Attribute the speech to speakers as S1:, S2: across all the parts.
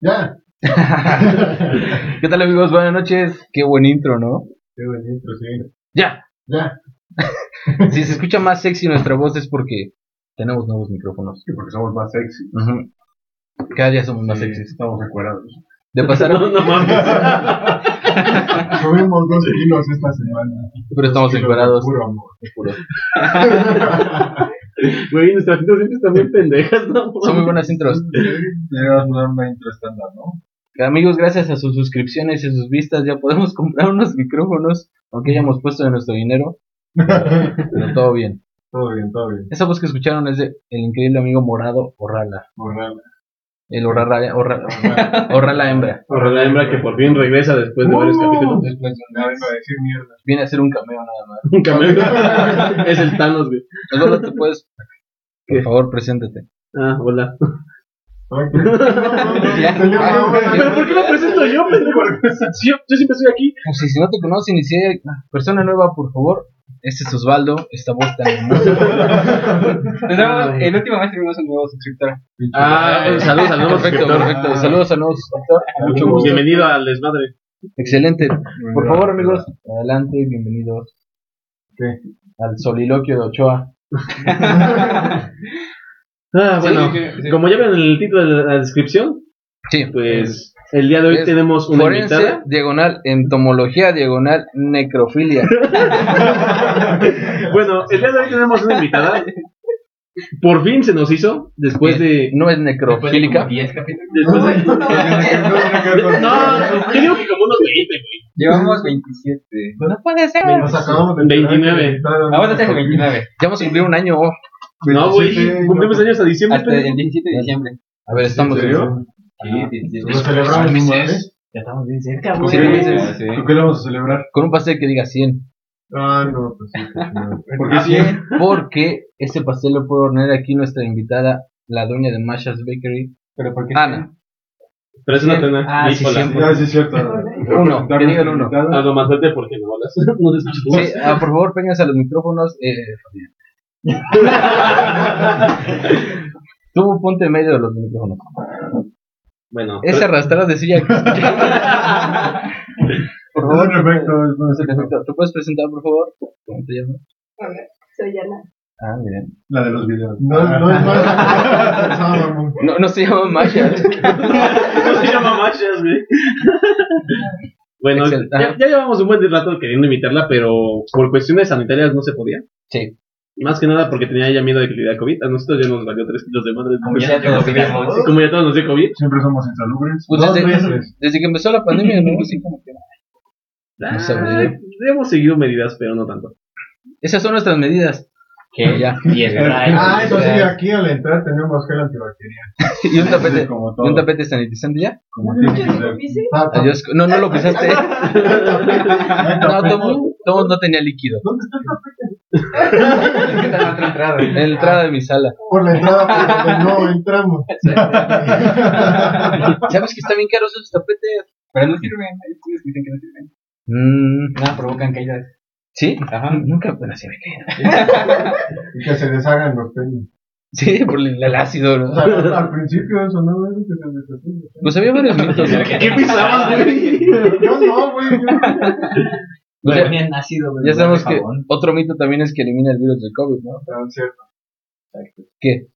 S1: Ya.
S2: ¿Qué tal amigos? Buenas noches. Qué buen intro, ¿no?
S1: Qué bonito, sí.
S2: Ya.
S1: Ya.
S2: Si se escucha más sexy nuestra voz es porque tenemos nuevos micrófonos.
S1: Sí, porque somos más sexy.
S2: Cada día somos más
S1: Sí,
S2: sexys.
S1: Estamos encuerados.
S2: De pasar,
S3: No, no mames.
S1: Subimos dos kilos esta semana.
S2: pero estamos
S1: Dos kilos de
S2: encuerados.
S1: Puro amor.
S2: Juro.
S3: Güey, nuestras intros siempre están bien pendejas, ¿no?
S2: Son muy buenas intros.
S1: Deberíamos dar una intro estándar, ¿no?
S2: Amigos, gracias a sus suscripciones y sus vistas ya podemos comprar unos micrófonos, aunque hayamos puesto de nuestro dinero. Pero todo bien.
S1: Todo bien, todo bien.
S2: Esa voz que escucharon es de el increíble amigo Morado Orrala.
S1: Borrar.
S2: El Orrala, Orra- Orrala hembra.
S3: Ahora la hembra que por fin regresa después de varios capítulos.
S1: Después de a decir mierda.
S2: Viene a ser un cameo nada más.
S3: Un cameo. es el Thanos, güey.
S2: Te puedes, por favor, preséntate.
S3: Ah, hola.
S1: No, no, no.
S3: ¿Pero por qué lo presento yo, pendejo? Yo, yo siempre estoy aquí.
S2: Pues si, si no te conocen y si hay persona nueva, por favor, este es Osvaldo, esta voz tan hermosa.
S4: Tenemos, el último mes tuvimos un nuevo suscriptor.
S3: Ah, saludos al nuevo
S2: Perfecto,
S3: suscriptor.
S2: perfecto. Saludos a nuevo suscriptor. Mucho gusto.
S3: Bienvenido al desmadre.
S2: Excelente. Por favor, amigos, adelante, bienvenidos
S1: ¿Qué?
S2: al soliloquio de Ochoa.
S3: Ah, bueno,
S4: Sí, sí, sí.
S3: como ya ven en el título de la descripción,
S2: Sí.
S3: pues el día de hoy
S2: Es
S3: tenemos una
S2: Forense,
S3: invitada.
S2: diagonal, entomología, diagonal, necrofilia.
S3: Bueno, el día de hoy tenemos una invitada. Por fin se nos hizo, después de...
S2: No es
S4: Después de
S2: necrofílica.
S4: como 10 capítulos.
S3: Después de... No, yo digo que como unos 20, güey.
S4: Llevamos 27.
S2: No puede ser.
S1: Nos acabamos de enterar
S3: 29.
S1: que está-
S4: Vamos a hacer 29.
S2: Ya vamos a cumplir un año.
S3: No, güey,
S1: 27,
S3: cumplimos
S1: no.
S3: años a diciembre.
S4: Hasta el 17 de diciembre.
S2: A ver, estamos
S1: ¿En serio?
S4: Sí, 17.
S1: Lo celebramos un mes.
S4: Ya estamos bien cerca,
S1: ¿Por
S2: Sí,
S1: qué?
S2: sí,
S4: sí.
S1: ¿Por qué lo vamos a celebrar?
S2: con un pastel que diga 100.
S1: Ah, no, pues sí. pues no. ¿Por
S4: Ah,
S1: qué
S4: bien.
S1: 100?
S2: Porque ese pastel lo puede hornear aquí nuestra invitada, la dueña de Masha's Bakery,
S4: Pero ¿por qué?
S2: Ana.
S3: Pero es una pena.
S4: Ah, sí.
S1: Ah, sí, es cierto.
S2: Uno, que diga el uno.
S3: Algo más fuerte porque no hablas. No te escucho.
S2: Sí, ah, por favor, pénganse a los micrófonos. Eh, Fabián. Tú ponte en medio de los micrófonos.
S3: Bueno,
S2: Ese arrastrar de silla. por favor,
S1: un efecto, es efecto.
S2: ¿Te puedes presentar, por favor? ¿Cómo te llamas?
S5: Hola, soy Ana.
S2: Ah, miren.
S1: La de los videos. No, no es más. No,
S2: No, no se llama Masha.
S3: no se llama Machas, güey. Bueno, ya, ya llevamos un buen rato queriendo invitarla, pero por cuestiones sanitarias no se podía.
S2: Sí.
S3: Más que nada porque tenía ella miedo de que le diera COVID. A nosotros ya nos valió tres kilos de madre.
S4: Como ya todos sabíamos.
S3: Como ya todos nos dio COVID.
S1: Siempre somos insalubres.
S2: Pues desde, que empezó la pandemia, ¿no? Así como que.
S3: Ah, hemos seguido medidas, pero no tanto.
S2: Esas son nuestras medidas. Que ya.
S4: Y el
S1: Ah, eso sí, aquí al entrar tenemos gel antibacterial.
S2: y un tapete.
S1: Como todo.
S2: un tapete sanitizante ya.
S1: Como tiene que
S5: ¿Yo
S1: ser.
S5: lo pise?
S1: Ah,
S2: Adiós. No, no lo pisaste. No, todo, todo no tenía líquido.
S1: ¿Dónde está el tapete?
S4: ¿Qué tal la otra entrada?
S2: En la entrada de mi sala.
S1: Por la entrada, por no entramos.
S2: ¿Sabes que está bien caro esos tapetes?
S4: Pero no sirven. Hay estudios que dicen que no sirven.
S2: Mm,
S4: Nada, provocan caídas.
S2: ¿Sí?
S4: Ajá.
S2: Nunca, pero sí me caí.
S1: Y que se deshagan los tenis.
S2: Sí, por el, el ácido. ¿no?
S1: O sea, al, al principio eso no es que se deshagan.
S2: Pues había varios mitos.
S3: ¿Qué pisabas, güey?
S1: Yo no, güey. Yo-
S2: O
S4: Le
S2: sea,
S4: ponían ácido. güey,
S2: ya sabemos que otro mito también es que elimina el virus del COVID, ¿no?
S1: Ah, cierto.
S2: ¿Qué?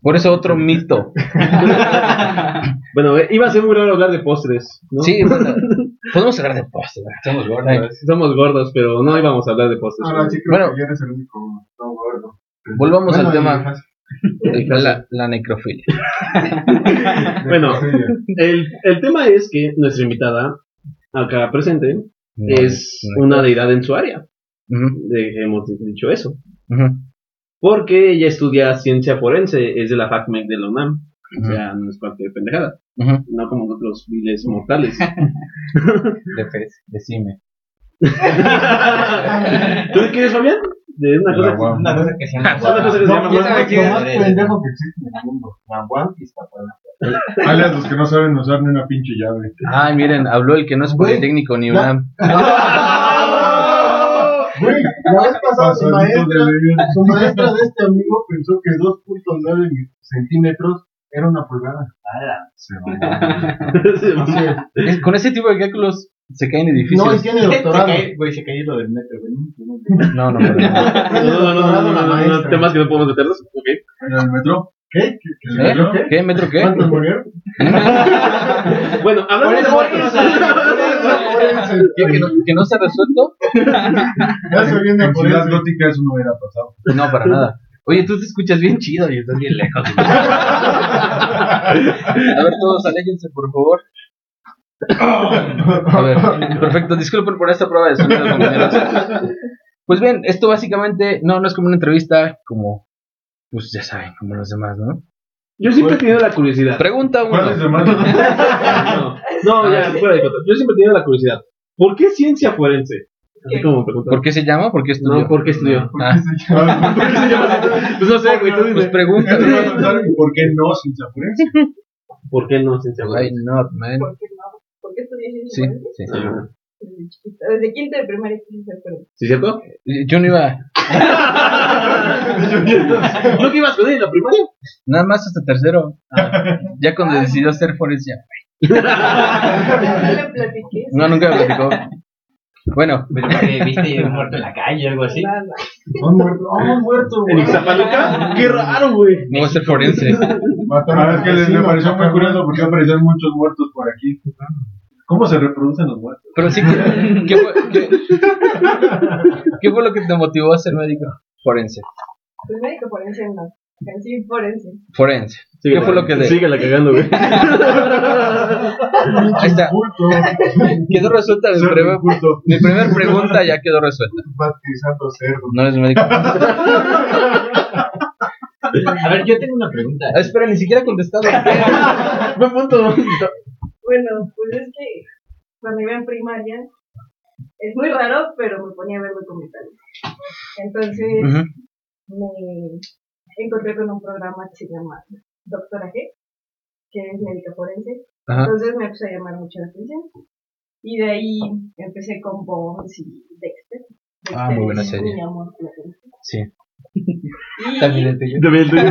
S2: Por eso otro mito.
S3: Bueno, eh, iba a ser muy raro hablar de postres, ¿no?
S2: Sí, bueno, podemos hablar de postre. ¿verdad?
S4: Somos gordos.
S3: Somos gordos, pero no íbamos a hablar de postres.
S1: Ahora sí creo
S2: Bueno.
S1: que ya eres el único no gordo.
S2: Volvamos al
S1: Bueno,
S2: tema. La, la necrofilia.
S3: Bueno. El, el tema es que nuestra invitada, acá presente, es una deidad en su área.
S2: Ujú,
S3: De- hemos dicho eso. Porque ella estudia ciencia forense, es de la FACMEC de la UNAM. O sea, no es cualquier pendejada. No como otros viles mortales.
S4: De pez. Decime.
S3: ¿Tú de qué eres, Fabián? De una cosa
S1: la UAM.
S4: Una cosa que se llama.
S3: Una cosa que se
S1: No,
S3: llama
S1: lo
S3: guam.
S1: más-
S4: quién
S1: lo
S4: es?
S1: más pendejo que existe en el mundo. La UAM y Iztapalapa. Alias los que no saben usar ni una pinche llave.
S2: Ay, miren, habló el que no es politécnico ni
S1: ya.
S2: UNAM.
S1: Güey, la vez pasada su maestra, su maestra de este amigo pensó que 2.9 centímetros Era una pulgada. Se.
S2: Es- Con ese tipo de cálculos se caen edificios.
S1: No, y tiene doctorado.
S4: cae, güey, se cayó lo del metro, güey.
S2: No, no, no. no.
S3: No, no, no, no, no, no, no, temas que no podemos meternos. Ok.
S1: ¿En el metro? ¿Qué? ¿Qué? ¿El
S2: ¿Eh?
S1: metro qué?
S2: ¿Qué? ¿Metro qué?
S1: ¿Cuántos murieron?
S3: Bueno, hablando de muertos.
S2: ¿Qué, ¿Que, no, ¿Que no se ha resuelto?
S1: Ya se viene
S5: En
S1: por
S5: Ciudad
S1: eso.
S5: Gótica eso no hubiera pasado.
S2: No, para nada. Oye, tú te escuchas bien chido y estás bien lejos. A ver, todos aléjense, por favor. A ver, perfecto. Disculpen por esta prueba de sonido, compañeros. Pues bien, esto básicamente no, no es como una entrevista, como, pues ya saben, como los demás, ¿no?
S3: Yo siempre he tenido la curiosidad.
S2: Pregunta
S5: ¿Cuáles
S2: uno.
S5: demás?
S3: No, no, ya, fuera de coto. Yo siempre he tenido la curiosidad. ¿Por qué ciencia forense? Así como pregunta.
S2: ¿Por qué se llama? ¿Por qué estudió?
S3: No, ¿por qué estudió?
S2: Ah,
S3: ¿Por qué se llama así? Pues no sé, güey, tú
S2: pues
S3: dime.
S2: pregunta.
S5: Te voy a preguntar, ¿y ¿Por qué no ciencia forense?
S3: ¿Por qué no ciencia
S2: Why
S3: forense?
S2: not, man?
S6: ¿Por qué no? ¿Por qué estudié
S2: Sí,
S6: ciencia forense?
S2: sí.
S3: Ah,
S6: Desde quinto de primaria ser forense.
S3: ¿Sí, cierto?
S2: Yo no iba,
S3: ¿No que ibas con él en la primaria?
S2: nada más hasta tercero. Ya cuando decidió ser forense, ya.
S6: No le platiqué.
S2: No, nunca me platicó. Bueno,
S4: Pero que viste un muerto en la calle o algo así.
S1: Un muerto. ¡Oh, un muerto!
S3: ¿En
S1: güey.
S3: Ixtapaluca? ¡Qué raro, güey!
S2: no voy a ser forense.
S5: Ah,
S1: a
S5: es que les me pareció muy curioso porque aparecían muchos muertos por aquí. ¿Cómo se reproducen los muertos?
S2: Pero sí, que, ¿qué, fue, qué, qué fue lo que te motivó a ser médico? Forense.
S6: Pues médico forense no. En sí, forense.
S2: Forense.
S3: Síguela,
S2: ¿Qué fue lo que de-
S3: Síguela cagando, güey.
S2: Ahí está. Quedó resuelta mi, primer- mi primer pregunta, ya quedó resuelta.
S1: Batizando cerdo.
S2: No eres médico.
S4: A ver, yo tengo una pregunta.
S2: Ah, espera, ni siquiera he contestado.
S3: Buen punto.
S6: Bueno, pues es que cuando iba en primaria, es muy raro, pero me ponía a ver documentales. Entonces me encontré con un programa que se llama Doctora G, que es médica forense. Entonces me empezó a llamar mucho la atención. Y de ahí empecé con Bones y Dexter.
S2: Ah, muy buena
S6: es
S2: serie.
S6: Mi amor platónico.
S2: Sí.
S6: Y
S4: También el tuyo.
S3: También el tuyo,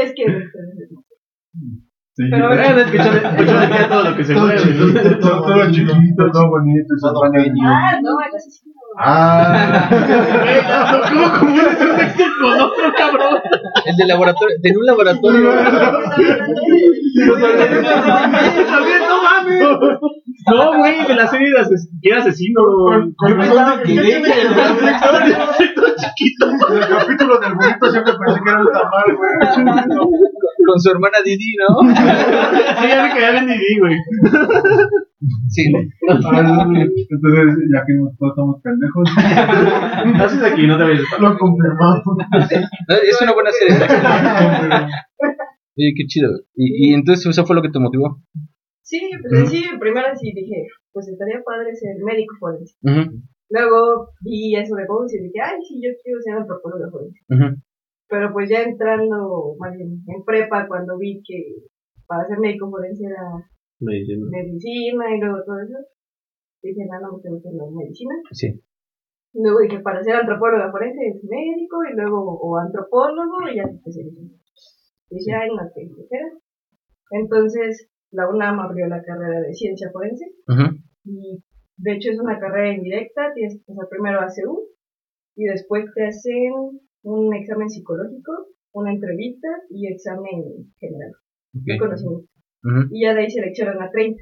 S6: es que Dexter es hermoso.
S5: Sí.
S6: Pero
S3: Bueno, es que todo lo que se
S1: Todo
S3: mueve.
S1: chiquito,
S5: Todo, todo chiquito, todo bonito,
S1: Todo.
S6: Ah, no, el asesino.
S1: Ah.
S3: ¿Cómo confundes un Dexter con otro, cabrón?
S2: El de laboratorio, de un laboratorio.
S3: No mames. No, güey, de la serie de ases- que era asesino.
S1: Con- con
S3: Chiquito.
S5: En el capítulo del bonito siempre pensé que era un tamal, güey.
S2: Con su hermana Didi, ¿no?
S3: Sí, ya me caía bien Didi, güey.
S2: Sí.
S5: Entonces, ya que todos estamos pendejos.
S3: Haces aquí, no te vayas a estar.
S1: Lo confirmamos.
S2: No, Es una buena serie. Oye, qué chido. Y, y entonces eso fue lo que te motivó.
S6: Sí, pues en sí, primero sí dije, pues estaría padre ser médico forense.
S2: Ujú,
S6: Luego vi eso de Bones y dije, ay, sí, yo quiero ser antropólogo forense.
S2: ujú.
S6: Pero pues ya entrando, más bien, en prepa, cuando vi que para ser médico forense era
S3: Medicina.
S6: medicina y luego todo eso, dije, no, no me gusta la medicina.
S2: Sí.
S6: Luego dije, para ser antropóloga forense es médico y luego, o antropólogo y ya se especializó. Dije, ay, no, qué flojera. Entonces, la UNAM abrió la carrera de ciencia forense
S2: Ujú.
S6: y de hecho es una carrera indirecta, tienes que pasar primero a CEU y después te hacen un examen psicológico, una entrevista y examen general de
S2: Ok.
S6: conocimiento. Y ya de ahí seleccionan a 30.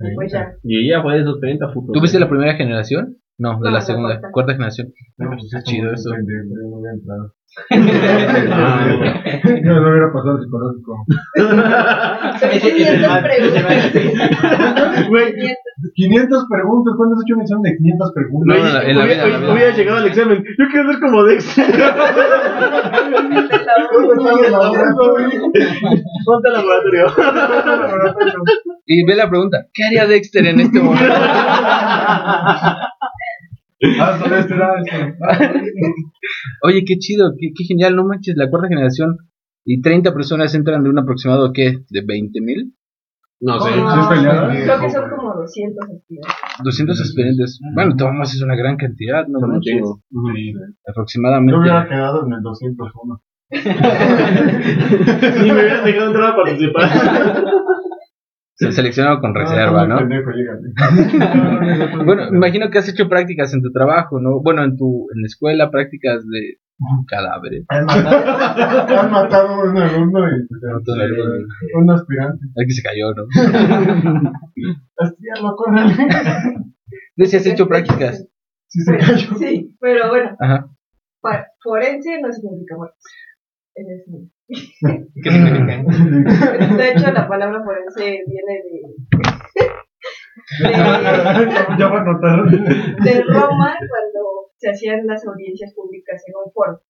S6: y pues ya.
S3: Y ella fue de esos 30 putos.
S2: ¿Tú viste la primera generación? No, de
S6: No,
S2: la segunda.
S6: cuarta.
S2: Cuarta generación.
S5: No, pues
S2: Está chido eso.
S5: No hubiera entrado. No, no hubiera pasado el psicológico.
S6: Son
S4: Ese- ese
S6: 500
S4: mal-
S6: preguntas.
S5: Güey,
S6: 500.
S5: 500 preguntas. ¿Cuándo has hecho un examen de 500 preguntas?
S2: No, no, no, en la vida, en la vida.
S3: Hubiera llegado al examen. Yo quiero ser como Dexter. Ponte al laboratorio.
S2: Y ve la pregunta, ¿qué haría Dexter en este momento?
S5: Ah.
S2: Oye, qué chido, qué, qué genial, no manches, la cuarta generación y 30 personas entran de un aproximado, ¿qué? ¿De 20 mil?
S3: No sé.
S6: Creo que son como 200 estudiantes.
S2: 200 aspirantes. Bueno, tomamos es una gran cantidad, no manches.
S5: Sí.
S2: Aproximadamente.
S1: Yo hubiera quedado en el 201.
S3: Ni me hubieran dejado entrar a participar.
S2: Se seleccionado con reserva, ¿no?
S1: Pendejo.
S2: Bueno, me imagino que has hecho prácticas en tu trabajo, ¿no? Bueno, en tu en la escuela, prácticas de cadáveres.
S1: Han matado, han matado a un alumno y un aspirante.
S2: El que se cayó, ¿no?
S1: Hostia, loco, ¿no?
S2: No sé si has hecho prácticas.
S1: Sí se cayó.
S6: Sí, pero bueno,
S2: Ajá.
S6: forense no significa muertos.
S4: ¿Qué significa?
S6: De hecho, la palabra forense viene de,
S1: Ya va a notar.
S6: de, de Roma cuando se hacían las audiencias públicas en un foro.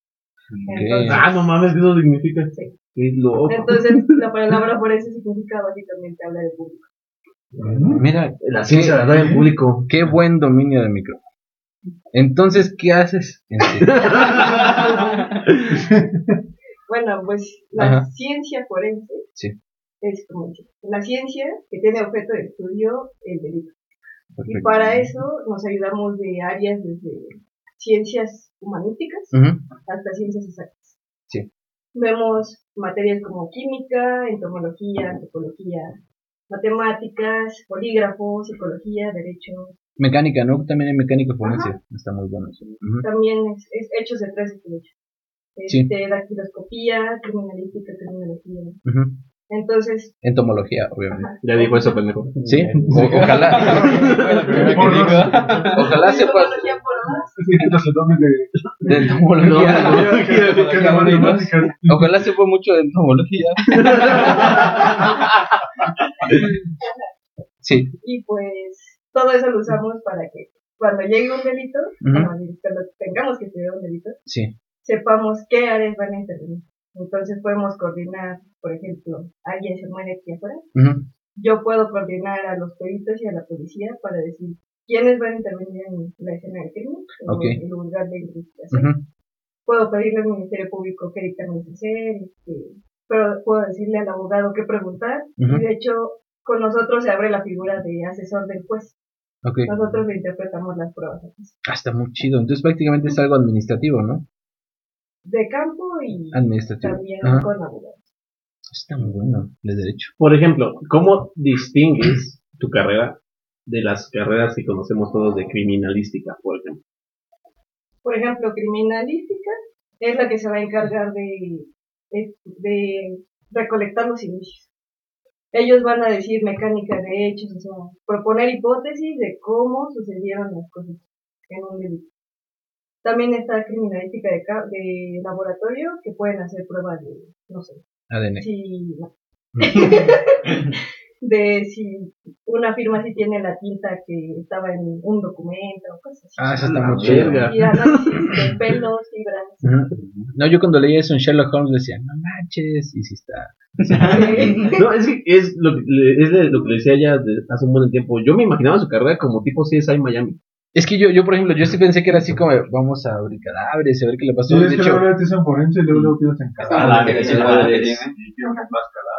S6: Entonces,
S3: Ah, no mames, ¿qué eso significa?
S6: Sí.
S3: Qué loco.
S6: entonces, la palabra forense significa básicamente hablar de público.
S2: Mira,
S3: La ciencia la da en público.
S2: qué buen dominio del micrófono. Entonces, ¿qué haces?
S6: Bueno, pues la
S2: Ajá.
S6: ciencia forense
S2: Sí.
S6: es como la ciencia que tiene objeto de estudio el delito. Y para eso nos ayudamos de áreas desde ciencias humanísticas hasta ciencias exactas.
S2: Sí.
S6: Vemos materias como química, entomología, antropología, matemáticas, polígrafo, psicología, derecho.
S2: Mecánica, ¿no? También hay mecánica forense. Está muy bueno eso.
S6: También es, es hechos de tres derechos.
S2: Sí.
S6: Este, dactiloscopía, criminalística, criminología. Entonces,
S2: Entomología, obviamente.
S3: Ya dijo eso, pendejo.
S2: Sí, O- ojalá. Ojalá sepas
S6: Entomología por dos.
S1: No sé dónde de.
S2: de entomología. Ojalá sepa mucho de entomología. Sí.
S6: Y pues todo eso lo usamos para que cuando llegue un delito, cuando tengamos que estudiar un delito,
S2: Sí.
S6: Sepamos qué áreas van a intervenir. Entonces podemos coordinar, por ejemplo, alguien se muere aquí afuera, yo puedo coordinar a los peritos y a la policía para decir quiénes van a intervenir en la escena del crimen en el lugar de investigación. Puedo pedirle al Ministerio Público qué dictámenes hacer, este, pero puedo decirle al abogado qué preguntar y de hecho con nosotros se abre la figura de asesor del juez. Nosotros le interpretamos las pruebas.
S2: Ah, está muy chido. Entonces prácticamente es algo administrativo, ¿no?
S6: De campo y
S2: Administrativo.
S6: también
S2: Ajá.
S6: con abogados.
S2: Está muy bueno. De derecho.
S3: Por ejemplo, ¿cómo distingues tu carrera de las carreras que conocemos todos de criminalística, por ejemplo?
S6: Por ejemplo, criminalística es la que se va a encargar de, de, de recolectar los indicios. Ellos van a decir mecánica de hechos, o sea, proponer hipótesis de cómo sucedieron las cosas en un delito. También está criminalística de, de laboratorio, que pueden hacer pruebas de, no sé,
S2: ADN.
S6: si de si una firma sí tiene la tinta que estaba en un documento o cosas así.
S2: Ah, eso está muy
S3: verga.
S6: Y análisis de pelos, fibras.
S2: No, yo cuando leía eso en Sherlock Holmes decía, no manches, y si está.
S3: No, es que es lo que, le- es de lo que le decía ya de- hace un buen tiempo. Yo me imaginaba su carrera como tipo CSI Miami.
S2: Es que yo, yo, por ejemplo, yo sí pensé que era así como, vamos a abrir cadáveres, a ver qué le pasó.
S1: Sí,
S2: de
S1: es que
S2: hecho,
S1: luego te dicen forense y luego luego piensas en
S4: tiene.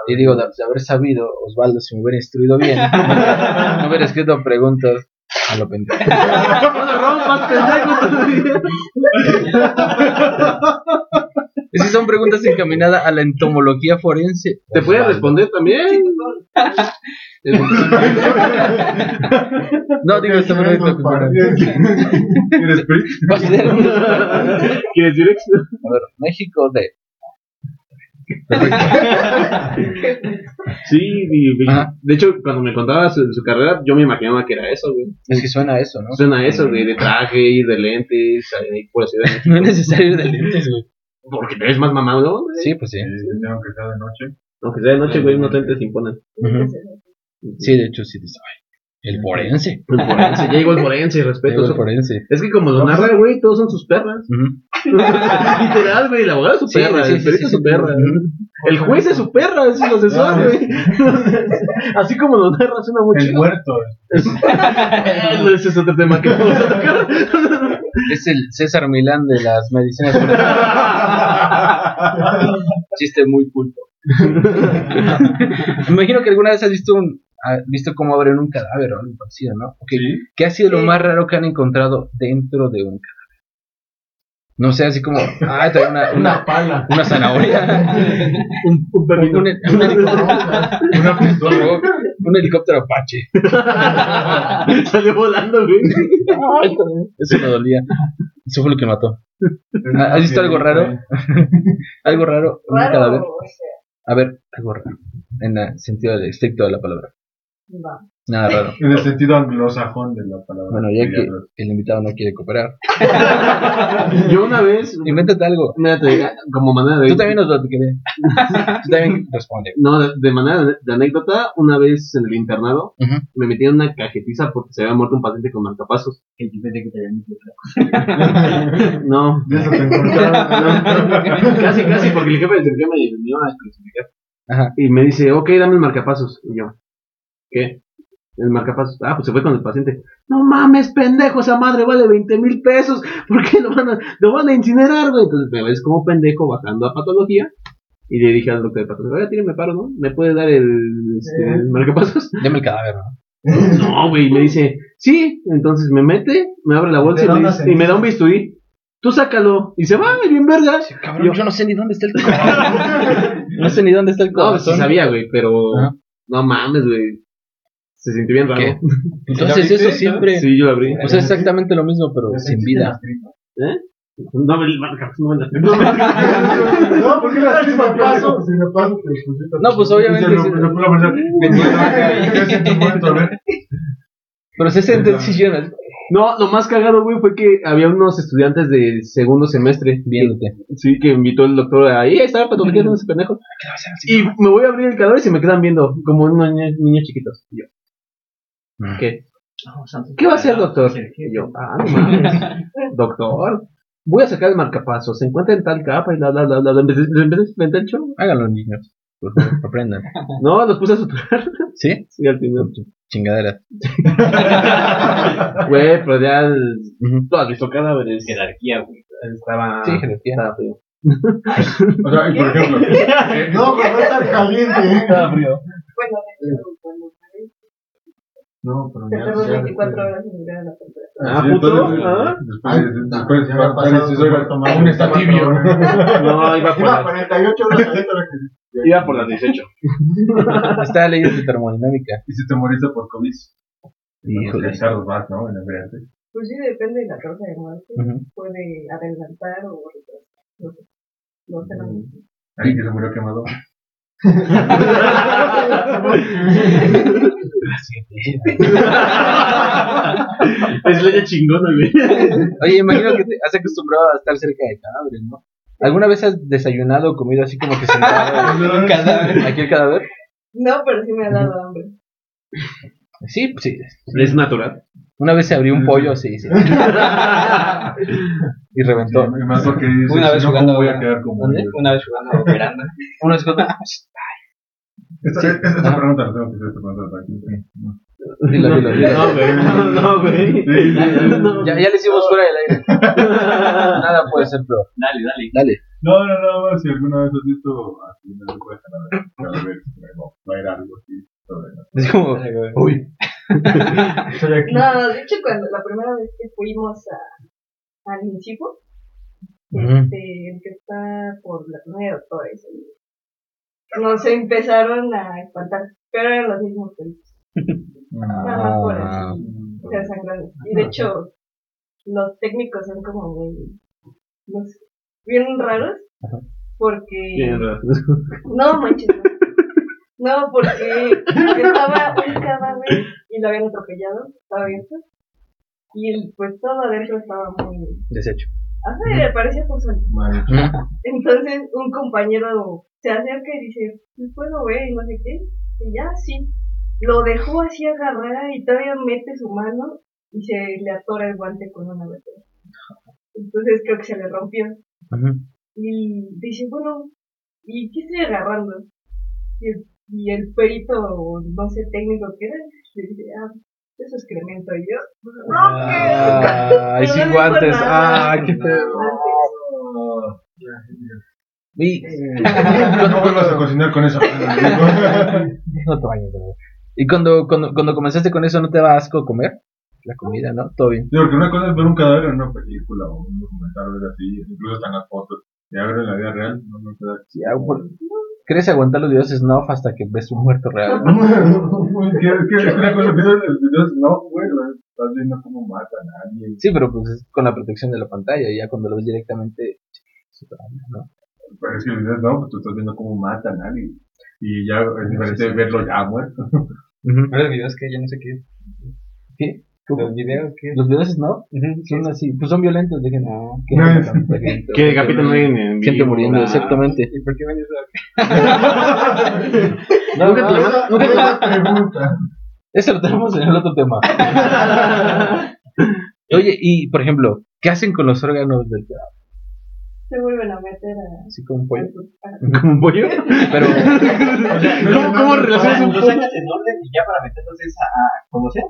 S2: y digo, de, de haber sabido, Osvaldo, si me hubiera instruido bien, no hubiera escrito preguntas a lo pendejo. Es que son preguntas encaminadas a la entomología forense.
S3: ¿Te puede
S2: Osvaldo.
S3: responder también?
S2: No, digo, está bonito.
S1: ¿Quieres
S3: ¿Quieres?
S2: A ver, México de.
S3: Sí, y- de hecho, cuando me contaba su, su carrera, yo me imaginaba que era eso, güey.
S2: Es que suena a eso, ¿no?
S3: Suena a eso, de, de traje y de lentes, ahí por la ciudad.
S2: No es necesario ir de lentes, güey.
S3: Porque te ves más mamado, ¿no? güey?
S2: Sí, pues sí.
S1: Tengo que estar de noche.
S3: Aunque sea de noche, güey, lentes se imponen.
S2: Sí, de hecho, sí. dice, ay, El forense.
S3: El forense, ya llegó el forense, respeto.
S2: El forense.
S3: Es que como lo narra, güey, todos son sus perras. Literal, güey, el abogado es su perra,
S2: sí,
S3: el
S2: sí,
S3: perito
S2: sí,
S3: es su perra. El juez es su perra, es el asesor, güey. Así como lo narra, suena muy
S1: El muerto.
S3: Ese es otro tema que vamos a tocar.
S2: Es el César Milán de las medicinas. Chiste muy culto. Me imagino que alguna vez has visto un has visto cómo abren un cadáver o algo parecido, ¿no? Ok,
S1: Sí.
S2: ¿Qué ha sido lo más raro que han encontrado dentro de un cadáver? No sé, así como, ah, trae una, una,
S1: pala.
S2: una zanahoria,
S3: Un, un
S2: un, un helicóptero,
S1: Una pistola.
S2: un helicóptero Apache.
S3: Salió volando, güey.
S2: Eso me dolía. Eso fue lo que mató. ¿Has visto algo raro? Algo raro, un
S6: Raro,
S2: cadáver.
S6: o sea,
S2: A ver, algo raro. En el sentido estricto de la palabra. Nada raro.
S1: En el sentido anglosajón de la palabra.
S2: Bueno, ya que el invitado no quiere cooperar,
S3: Yo una vez,
S2: invéntate algo.
S3: mírate, como manera de.
S2: Tú también nos lo. Tú también responde.
S3: No, de, de manera de, de anécdota, una vez en el internado
S2: Ujú.
S3: me metí en una cajetiza porque se había muerto un paciente con marcapasos.
S4: Que yo pensé que te habían dicho
S3: No,
S1: De eso te encontraron.
S3: casi, casi, porque el jefe del servicio me, me iba a especificar.
S2: Ajá.
S3: Y me dice, ok, dame el marcapasos. Y yo, ¿qué? El marcapasos. Ah, pues se fue con el paciente. No mames, pendejo, esa madre vale 20 mil pesos. ¿Por qué lo van a, lo van a incinerar, güey? Entonces me ves como pendejo bajando a patología. Y le dije al doctor de patología, oye, tírame paro, ¿no? ¿Me puede dar el, este, el marcapasos?
S2: Deme el cadáver, ¿no?
S3: No, güey, me dice, sí. Entonces me mete, me abre la bolsa y me, dice- y me da un bisturí. Tú sácalo. Y se va, y bien verga.
S2: Cabrón, yo no sé ni dónde está el corazón. No sé ni dónde está el
S3: No, pues sí
S2: corazón.
S3: sabía, güey, pero no mames, güey. Se sintió bien raro.
S2: ¿Qué? Entonces eso siempre...
S3: Sí, yo lo abrí.
S2: O sea, exactamente lo mismo, pero sin vida.
S3: ¿Eh? No me no me la
S1: No, porque la si me paso, si me paso.
S2: No, pues, obviamente. Pero se siente decisiones
S3: No, lo más cagado, güey, fue que había unos estudiantes de segundo semestre.
S2: viéndote.
S3: Sí, que invitó el doctor ahí, está, patología ese pendejo. Y me voy a abrir el cadáver y se me quedan viendo, como unos niños, niños chiquitos. Y yo, ¿qué? ¿Qué va a hacer, doctor? Y yo, ah, no mames. doctor, voy a sacar el marcapaso, se encuentra en tal capa y la, la, la, la, la, empecé, le empecé a inventar el show.
S2: Háganlo, niños. Por favor, aprendan.
S3: No, los puse a suturar.
S2: ¿Sí?
S3: Sí, al final.
S2: Chingadera.
S3: Güey, pero ya, tú has visto cadáveres.
S4: jerarquía, güey.
S3: Estaba,
S2: Sí, jerarquía.
S3: estaba frío.
S1: O sea, y por ejemplo. No, pero no es tan caliente. ¿eh?
S3: Estaba frío.
S6: Bueno, de
S1: No, pero ya. ya
S6: 24
S1: después-
S6: horas en llegar a la temperatura.
S3: Ah, puto. Ah.
S1: Después, después,
S5: ya que
S1: oiga,
S5: tomar
S1: aún está tibio.
S3: No, iba por las,
S5: 48 horas
S3: iba por las 18.
S2: Está leyes de termodinámica.
S1: Y si te moriste por COVID.
S2: Híjole.
S1: Más, ¿no? En enfriarte.
S6: Pues sí, depende de la causa de muerte. Puede adelantar o retrasar. No sé. No sé. no sé.
S1: Alguien que se murió quemado.
S3: Es leche chingona, güey.
S2: Oye, imagino que te has acostumbrado a estar cerca de cadáveres, ¿no? ¿Alguna vez has desayunado o comido así como que sentado en un cadáver? ¿Aquí el cadáver?
S6: No, pero sí me ha dado hambre.
S2: Sí, pues sí.
S3: Es natural.
S2: Una vez se abrió un pollo, sí, sí. Y reventó.
S1: Y más porque dices,
S4: Una vez
S1: no,
S4: jugando-
S1: ¿cómo voy a quedar como.
S4: Una vez jugando veranda.
S2: Una vez con-
S1: Esta,
S2: Sí.
S1: esta, esta
S2: Ajá.
S1: pregunta la tengo que hacer, esta pregunta hacer.
S2: Dilo, dilo, dilo.
S3: No, güey. No, güey. No.
S2: Ya, ya le hicimos fuera del aire. Nada puede ser peor.
S4: Dale, dale.
S2: Dale.
S1: No, no, no, si alguna vez has visto así una encuesta, a ver, no, va a ir algo así sobre
S2: Es como, uy.
S1: Estoy aquí.
S6: No, de hecho, cuando la primera vez que fuimos a, al Incipo,
S2: Ujú.
S6: este, el que está por la primera doctora, nos empezaron a espantar, pero eran los mismos peritos. Nada más por
S2: Ah,
S6: así, o sea, sangrando. Y de hecho, los técnicos son como muy, no sé, bien raros, porque...
S3: Bien raro.
S6: No, manches. No, porque estaba un cadáver y lo habían atropellado, estaba abierto. Y el, pues todo adentro estaba muy.
S2: Desecho.
S6: Ajá, parecía pozole.
S1: Madre.
S6: Entonces un compañero se acerca y dice: "¿Me ¿Puedo ver? Y no sé qué. Y ya, sí. Lo dejó así agarrar y todavía mete su mano y se le atora el guante con una vez. Entonces creo que se le rompió. Y dice, bueno, ¿y qué estoy agarrando? Y el, y el perito, no sé, técnico que era, le dice, ah, eso es excremento. Y yo, no,
S2: Ay,
S6: Pero
S2: sin
S6: no
S2: guantes.
S6: nada.
S2: Ah, qué feo. Y,
S1: No vuelvas a cocinar con eso.
S2: no te bañes, bro. Y cuando, cuando, cuando comenzaste con eso, ¿no te daba asco comer? la comida, ¿no? Todo bien.
S1: Sí, porque una cosa es ver un cadáver en una película o un documental o algo así, incluso están las fotos. Y a ver en la vida real, no me queda.
S2: Sí, ah, por- ¿Crees aguantar los videos snuff hasta que ves un muerto real? ¿no?
S1: Es que, cosa, empiezan los videos, no, güey, estás viendo cómo matan a alguien.
S2: Sí, pero pues es con la protección de la pantalla, y ya cuando lo ves directamente, ¿no?
S1: Pero es que los videos, no, pues tú estás viendo cómo matan a alguien. Y ya es diferente verlo ya muerto.
S4: Los videos que yo no sé qué.
S2: ¿Qué?
S4: Los videos que.
S2: Los videos snuff son así, pues son violentos, dejen. que
S1: No,
S2: no
S1: es-
S2: tanta gente,
S3: Que
S2: o
S3: decapitan a alguien en
S2: Gente muriendo,
S3: ah.
S2: exactamente.
S4: ¿Y por qué ven eso?
S2: No,
S3: Nunca te
S2: no,
S3: la-
S1: pregunta.
S2: Eso lo tenemos en el otro tema. Oye, y por ejemplo, ¿qué hacen con los órganos del cadáver?
S6: Se vuelven a meter a.
S2: Así como un pollo.
S3: ¿Como un pollo?
S2: Pero,
S3: ¿Cómo, cómo relacionas un
S4: Lo
S3: pollo?
S4: sacas en orden y ya para meterlos es a. como sea.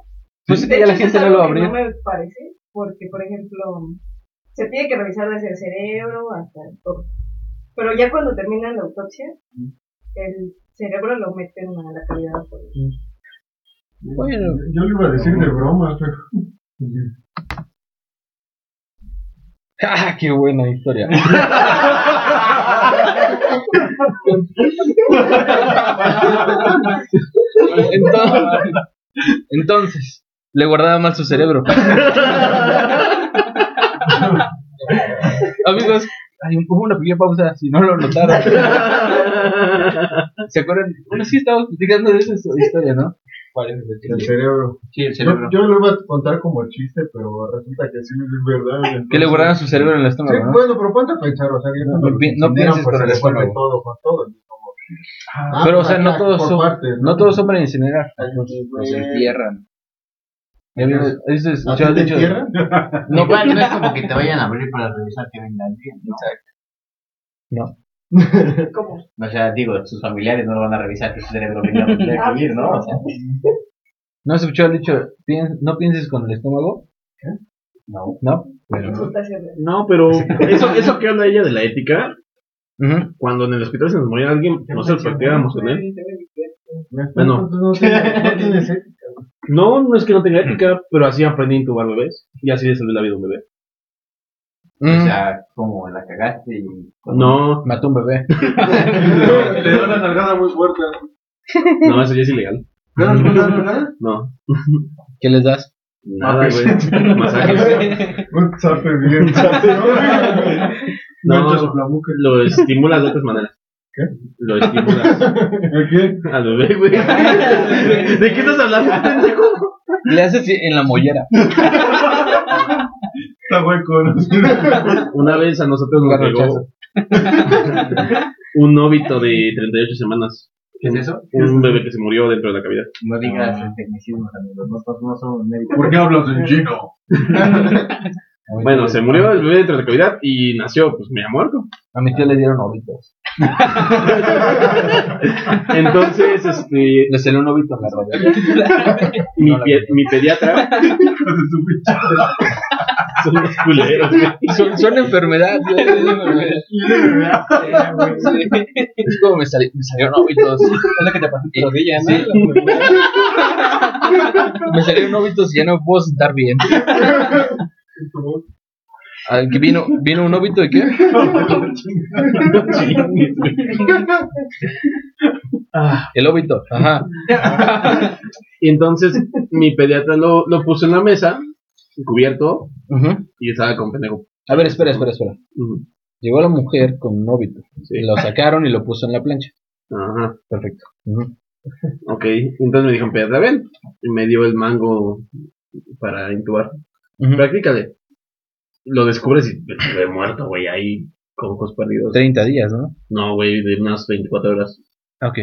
S2: Pues
S6: De
S2: ya la gente no lo va a
S6: algo que
S2: abrir.
S6: No me parece, porque, por ejemplo, se tiene que revisar desde el cerebro hasta el todo. Pero ya cuando termina la autopsia, el cerebro lo meten a la cavidad por
S2: Bueno,
S1: Yo le iba a decir de broma, pero.
S2: ¡ah, qué buena historia! entonces, entonces, le guardaba mal su cerebro. Amigos, hay un, una pequeña pausa, si no lo notaron. ¿Se acuerdan? Bueno, sí estábamos platicando de esa historia, ¿no?
S1: El cerebro.
S4: Sí, el
S1: Yo, yo lo iba a contar como chiste, pero resulta que sí es verdad.
S2: Que le guardaban su cerebro en el
S1: Sí,
S2: estómago, ¿no?
S1: bueno, pero ponte a pensar, o sea,
S2: No, pi- no
S1: incineran,
S2: pienses
S1: pues,
S2: con
S1: se
S2: el estómago.
S1: todo, con todo. Ah,
S2: Pero, o sea, no
S1: acá,
S2: todos son,
S1: partes,
S2: no todos son para incinerar. Los entierran. Eso es,
S1: ¿A
S2: yo
S1: ti
S2: he
S1: te
S2: dicho-
S1: entierran?
S2: No,
S4: Igual no es como que te vayan a abrir para revisar que vengan bien, ¿no?
S2: no.
S6: ¿Cómo?
S4: O sea, digo, sus familiares no lo van a revisar que su cerebro venga a vivir, ¿no? O sea,
S2: ¿No has escuchado el dicho, "Pien- no pienses con el estómago?
S4: no.
S2: ¿No?
S6: De-
S3: No, pero eso, eso que habla ella de la ética, cuando en el hospital se nos moría alguien, no se lo platicábamos con él. Bueno.
S1: No no tienes ética.
S3: No, no es que no tenga ética, pero así aprendí a intubar bebés. Y así le salvé la vida a un bebé.
S4: O
S2: Mm,
S4: sea, como la cagaste y.
S3: No,
S2: Mató un bebé.
S1: Le da una nalgada muy fuerte.
S3: no, eso ya es ilegal.
S1: ¿Le das una nalgada?
S3: No,
S2: ¿Qué les das?
S3: nada, güey. Masajes.
S1: Un zape bien.
S3: No, lo estimulas de otras maneras.
S1: ¿Qué?
S3: Lo estimulas
S1: ¿A qué?
S3: al bebé, güey. ¿De qué estás hablando, pendejo?
S2: Le haces en la mollera.
S1: Está hueco, ¿no?
S3: Una vez a nosotros nos llegó un óbito de 38 semanas.
S4: ¿Qué es eso?
S3: Un bebé que se murió dentro de la cavidad.
S4: No digas el tecnicismo, amigos. No somos médicos.
S1: ¿Por qué hablas en chino?
S3: Bueno, se murió el bebé dentro de la cavidad y nació, pues, media muerto.
S2: A mi tío le dieron ovitos.
S3: Entonces, este,
S2: Le salió un ovito en la rodilla.
S3: mi, mi pediatra. Son unos culeros.
S2: Son, son enfermedades. Es como me, sali- me salieron óbitos.
S4: Es lo que te pasó en tu rodilla, ¿no?
S2: Sí. Me salieron óbitos y ya no me puedo sentar bien. Ah, ¿que vino, ¿Vino un óbito de qué? El óbito. Ajá.
S3: y entonces, mi pediatra lo, lo puso en la mesa, cubierto,
S2: Ujú.
S3: y estaba con pendejo.
S2: A ver, espera, espera, espera.
S3: Ujú.
S2: Llegó la mujer con un óbito.
S3: Sí.
S2: Lo sacaron y lo puso en la plancha.
S3: Ajá.
S2: Perfecto. Ujú.
S3: Ok, entonces me dijo, pediatra, ven. Y me dio el mango para intubar.
S2: Ujú.
S3: Practícale. Lo descubres y ve muerto, güey, ahí con ojos perdidos.
S2: 30 días, ¿no?
S3: No, güey, de unas 24 horas.
S2: Ah, Ok.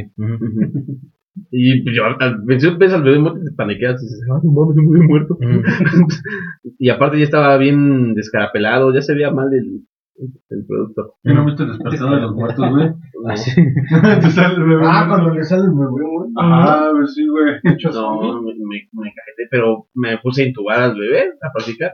S3: Y pues, yo, al principio ves al bebé muerto y te paniqueas y dices, ah, no mames, me voy muerto.
S2: Ujú.
S3: y aparte ya estaba bien descarapelado, ya se veía mal el, el producto.
S1: ¿Y no viste el despertar de los muertos, güey? Te sale el bebé.
S5: Ah, cuando le sale el bebé, güey.
S1: Ah, pues sí, güey.
S3: No, me, me, me cajeté, pero me puse a intubar al bebé, a practicar.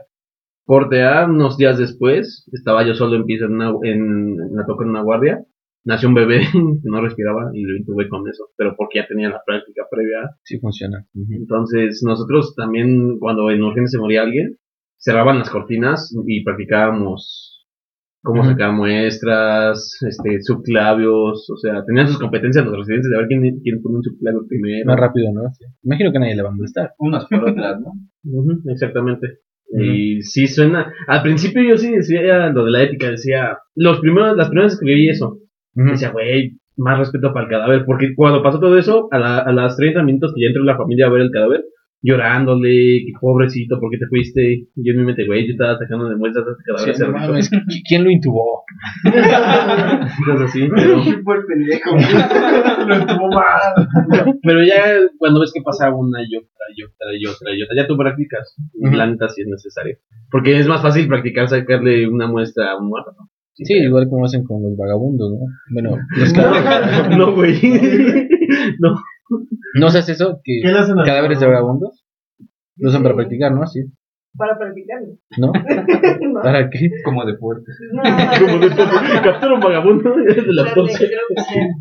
S3: Corte A, unos días después, estaba yo solo en piso en, una, en, en la toca en una guardia. nació un bebé que no respiraba y lo intubé con eso, pero porque ya tenía la práctica previa.
S2: Sí funciona.
S3: Entonces, nosotros también, cuando en urgencia se moría alguien, cerraban las cortinas y practicábamos cómo
S2: Ujú.
S3: sacar muestras, este, subclavios, o sea, tenían sus competencias los residentes de ver quién, quién pone un subclavio primero.
S2: Más rápido, ¿no? Sí. Imagino que nadie le va a molestar.
S4: Unas por otras, ¿no?
S3: Exactamente. Y sí suena. Al principio yo sí decía lo de la ética, decía. Los primeros, las primeras que escribí eso, decía, güey, más respeto para el cadáver. Porque cuando pasó todo eso, a, la, a las 30 minutos que ya entró la familia a ver el cadáver, llorándole, que pobrecito, ¿por qué te fuiste? Y yo en mi mente, güey, yo estaba sacando de muestras de este cadáver.
S2: Sí,
S3: hace
S2: no
S3: rato".
S2: mames, ¿qui- ¿Quién lo intubó?
S3: Cosas así, pero,
S4: fue el pendejo?
S5: Lo estuvo mal.
S3: pero ya cuando ves que pasa una y otra y otra y otra y otra, ya tú practicas. La neta sí es necesario. Porque es más fácil practicar sacarle una muestra a un muerto. ¿no?
S2: Sí, igual como hacen con los vagabundos, ¿no? Bueno, los.
S3: No, güey. no.
S2: ¿No se hace eso? ¿Que
S5: ¿Qué le hacen a
S2: ¿Cadáveres de vagabundos? Lo usan para practicar, ¿no? Sí.
S6: Para practicarlo.
S2: ¿No?
S6: no,
S2: ¿Para qué?
S4: Como deporte.
S6: no,
S3: Como de captura un vagabundo de la
S6: la
S3: pose.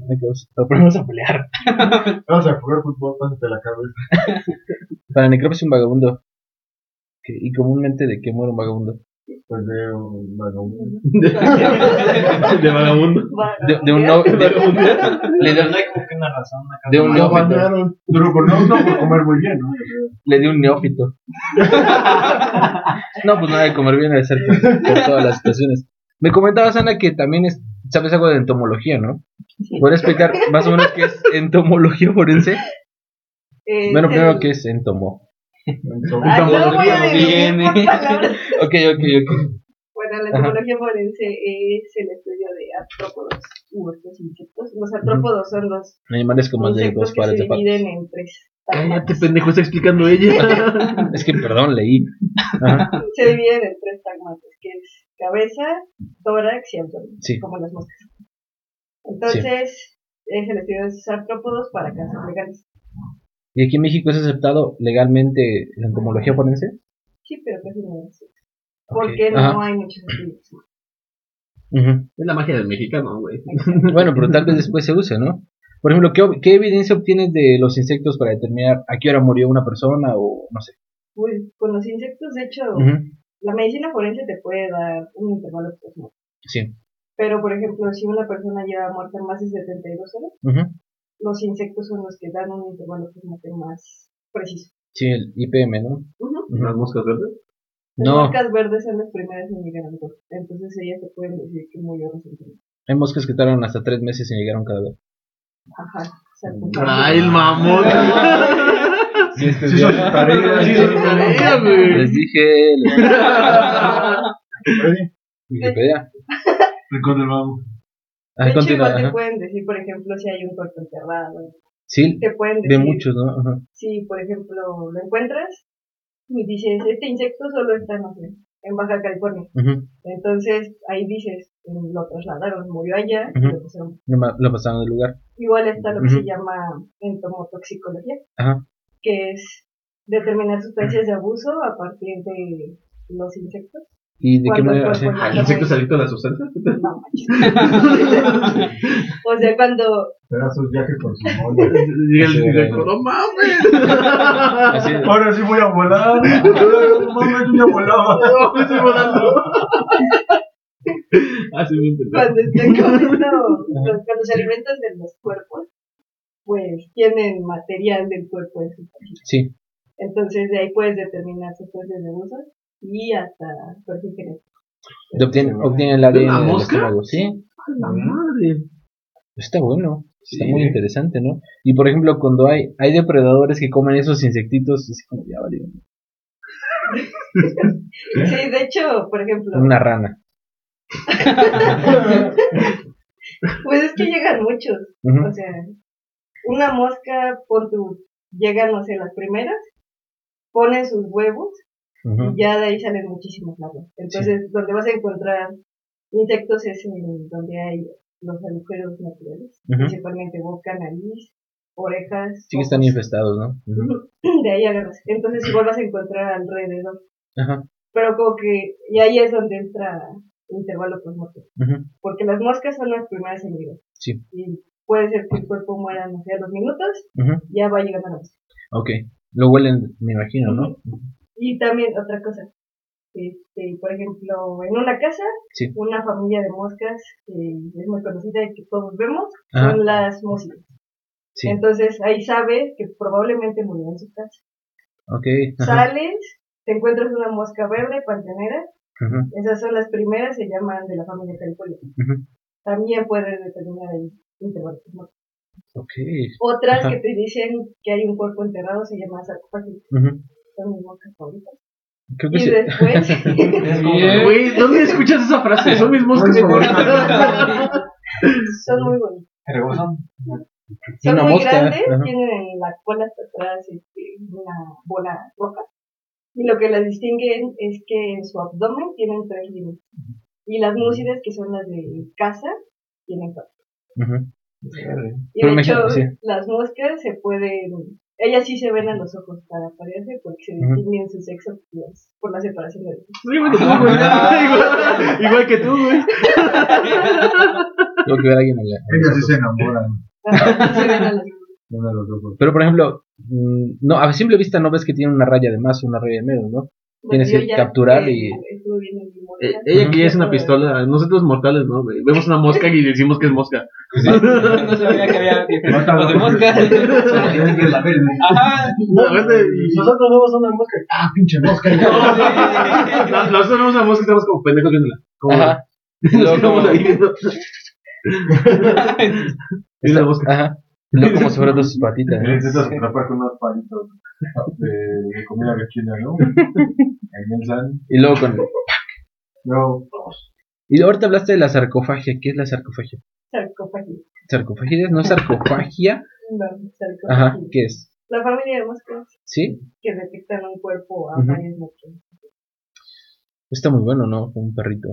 S6: necropsia.
S2: Lo ponemos a pelear.
S5: Vamos a jugar fútbol, pásate la cabeza.
S2: Para necropsia un vagabundo. ¿Qué- ¿Y comúnmente de qué muere un vagabundo?
S5: Pues de un vagabundo.
S3: De vagabundo.
S2: De, de un no, de, le, dio,
S4: hay como que una razón.
S2: De un neófito.
S5: Pero por no, no por comer muy bien, ¿no?
S2: Le dio un neófito. No, pues hay que comer bien, debe ser por, por todas las situaciones. Me comentabas, Ana, que también es, sabes algo de entomología, ¿no? ¿Puedes explicar más o menos qué es entomología forense?
S6: Eh,
S2: Bueno, primero, ¿qué es entomo?
S6: Ay, no voy a decir
S2: viene. Ok, ok, ok.
S6: Bueno, la entomología forense es el estudio de artrópodos u otros insectos. Los artrópodos son los
S2: Animales con más de dos
S6: que
S2: pares
S6: se
S2: de patas.
S6: dividen en tres.
S3: Cállate, pendejo, está explicando ella.
S2: Es que, perdón, leí. Ajá.
S6: Se dividen en tres tagmates, que es cabeza, tórax y abdomen,
S2: Sí.
S6: como las moscas. Entonces, es el estudio de esos artrópodos para casos legales.
S2: ¿Y aquí en México es aceptado legalmente la entomología forense?
S6: Sí, pero casi no es. Porque
S2: Ajá.
S6: no hay muchos estudios.
S3: Es la magia del mexicano, güey.
S2: Bueno, pero tal vez después se use, ¿no? Por ejemplo, ¿qué, qué evidencia obtienes de los insectos para determinar a qué hora murió una persona o no sé?
S6: Pues, con los insectos, de hecho, la medicina forense te puede dar un intervalo de.
S2: Sí.
S6: Pero, por ejemplo, si una persona lleva muerta más de 72 horas,
S2: Ujú.
S6: Los insectos son los que dan un intervalo más preciso.
S2: Sí, el IPM, ¿no?
S6: Ujú.
S2: Ujú.
S3: Las moscas verdes.
S6: Las
S2: No.
S6: moscas verdes son las primeras en llegar al cuerpo. Entonces ellas te pueden decir que murió recientemente.
S2: Hay moscas que tardan hasta tres meses en llegar a un cadáver.
S6: Ajá.
S2: Mm.
S3: Ay, el mamón.
S2: Sí, este
S5: Sí.
S3: Sí, güey.
S2: Les dije, les Wikipedia.
S5: rincón del vago.
S2: Ah,
S6: de hecho, igual te
S2: ajá.
S6: pueden decir, por ejemplo, si hay un cuerpo enterrado.
S2: Sí,
S6: Te pueden
S2: de
S6: decir,
S2: muchos, ¿no? Ajá.
S6: si por ejemplo lo encuentras y dices, este insecto solo está, no sé, en Baja California.
S2: Ujú.
S6: Entonces ahí dices, mm, lo trasladaron, murió allá, y
S2: Ujú.
S6: lo
S2: Lo pasaron del lugar.
S6: Igual está lo que
S2: Ujú.
S6: se llama entomotoxicología, que es determinar sustancias de abuso a partir de los insectos.
S2: ¿Y de qué manera?
S6: cuerpo
S2: sí.
S6: ya
S3: ¿El
S6: está
S3: insecto adicto a la sustancia?
S6: No o sea, cuando
S5: sus viajes con su.
S3: Llega el
S2: güey.
S3: no mames.
S5: Ahora sí voy a volar. No mames, yo ya volaba.
S3: No, me estoy volando. Así me entendí.
S6: cuando están comiendo, cuando se alimentan de los cuerpos, pues tienen material del cuerpo de su
S2: sí.
S6: Entonces de ahí puedes determinar sustancias de abuso y hasta perfil genético.
S2: Obtienen, obtienen el ADN
S3: ¿Una
S2: del
S3: mosca?
S2: estómago. Sí.
S3: La madre.
S2: Está bueno. Está
S3: Sí.
S2: muy interesante, ¿no? Y por ejemplo, cuando hay hay depredadores que comen esos insectitos, es como ya valió.
S6: Sí, de hecho, por ejemplo,
S2: Una rana.
S6: pues es que llegan muchos. O sea, una mosca, pon tu, llegan, no sé, las primeras, ponen sus huevos Y ya de ahí salen muchísimas larvas. Entonces, donde vas a encontrar insectos es en donde hay los agujeros naturales, principalmente boca, nariz, orejas.
S2: Sí que están infestados, ¿no?
S6: De ahí agarras. Entonces, igual vas a encontrar alrededor.
S2: Ajá.
S6: Pero como que, y ahí es donde entra intervalo postmortem.
S2: Ujú.
S6: Porque las moscas son las primeras en llegar.
S2: Sí.
S6: Y puede ser que el cuerpo muera, no sé, a los minutos, ya va llegando a la mosca.
S2: Ok. Lo huelen, me imagino, ¿no?
S6: Y también otra cosa, este, por ejemplo, en una casa,
S2: Sí.
S6: una familia de moscas que es muy conocida y que todos vemos,
S2: Ajá.
S6: son las moscas.
S2: Sí.
S6: Entonces ahí sabes que probablemente murió en su casa. Sales, te encuentras una mosca verde, pantanera, esas son las primeras, se llaman de la familia
S2: ujú.
S6: También puedes determinar el intervalo. de muerte.
S2: Ok.
S6: Otras
S2: Ajá.
S6: que te dicen que hay un cuerpo enterrado se llaman sarcófagos. Son mis moscas favoritas.
S2: Creo que
S6: Y
S2: sí.
S6: después,
S3: Güey, ¿dónde escuchas esa frase? Son mis moscas favoritas.
S6: son muy bonitas.
S4: Pero son
S6: muy
S2: mosca,
S6: grandes,
S2: ajá.
S6: tienen en la cola hasta atrás este, una bola roja. Y lo que las distingue es que en su abdomen tienen tres líneas. Y las múcidas, que son las de caza, tienen cuatro. Y
S2: Pero
S6: de
S2: me-
S6: hecho,
S2: sí.
S6: las moscas se pueden, ellas sí se ven a los ojos para aparearse porque se distinguen su sexo pues, por la separación de los
S3: Igual que tú, güey. Igual- Igual que tú, güey.
S2: Tengo que ver a alguien la- a
S1: Ellas sí se enamoran.
S2: Pero por ejemplo, mm, no, a simple vista no ves que tiene una raya de más o una raya de menos, ¿no? Tienes que capturar y-.
S3: Eh, Ella que ya es una pistola, nosotros mortales, ¿no? Vemos una mosca y decimos que es mosca.
S4: no sabía que había tipos de moscas. Ajá.
S5: Nosotros vemos una mosca. Ah, pinche mosca.
S3: No, Nosotros vemos una mosca y estamos como pendejos viéndola. Como-
S2: Ajá.
S3: Estamos
S2: como-
S3: ahí viendo. Y la mosca.
S2: Ajá. Como si fueran dos sus patitas.
S1: Intentas atrapar con unos palitos de, de comida vecina, ¿no? En el san.
S2: Y luego con...
S1: No,
S2: Y ahorita hablaste de la sarcofagia. ¿Qué es la sarcofagia?
S6: Sarcófago.
S2: ¿Sarcofagia? ¿No sarcofagia?
S6: No, sarcófago.
S2: Ajá. ¿Qué es?
S6: La familia de moscas
S2: ¿Sí?
S6: que detectan un cuerpo a varios metros.
S2: Está muy bueno, ¿no? Con un perrito.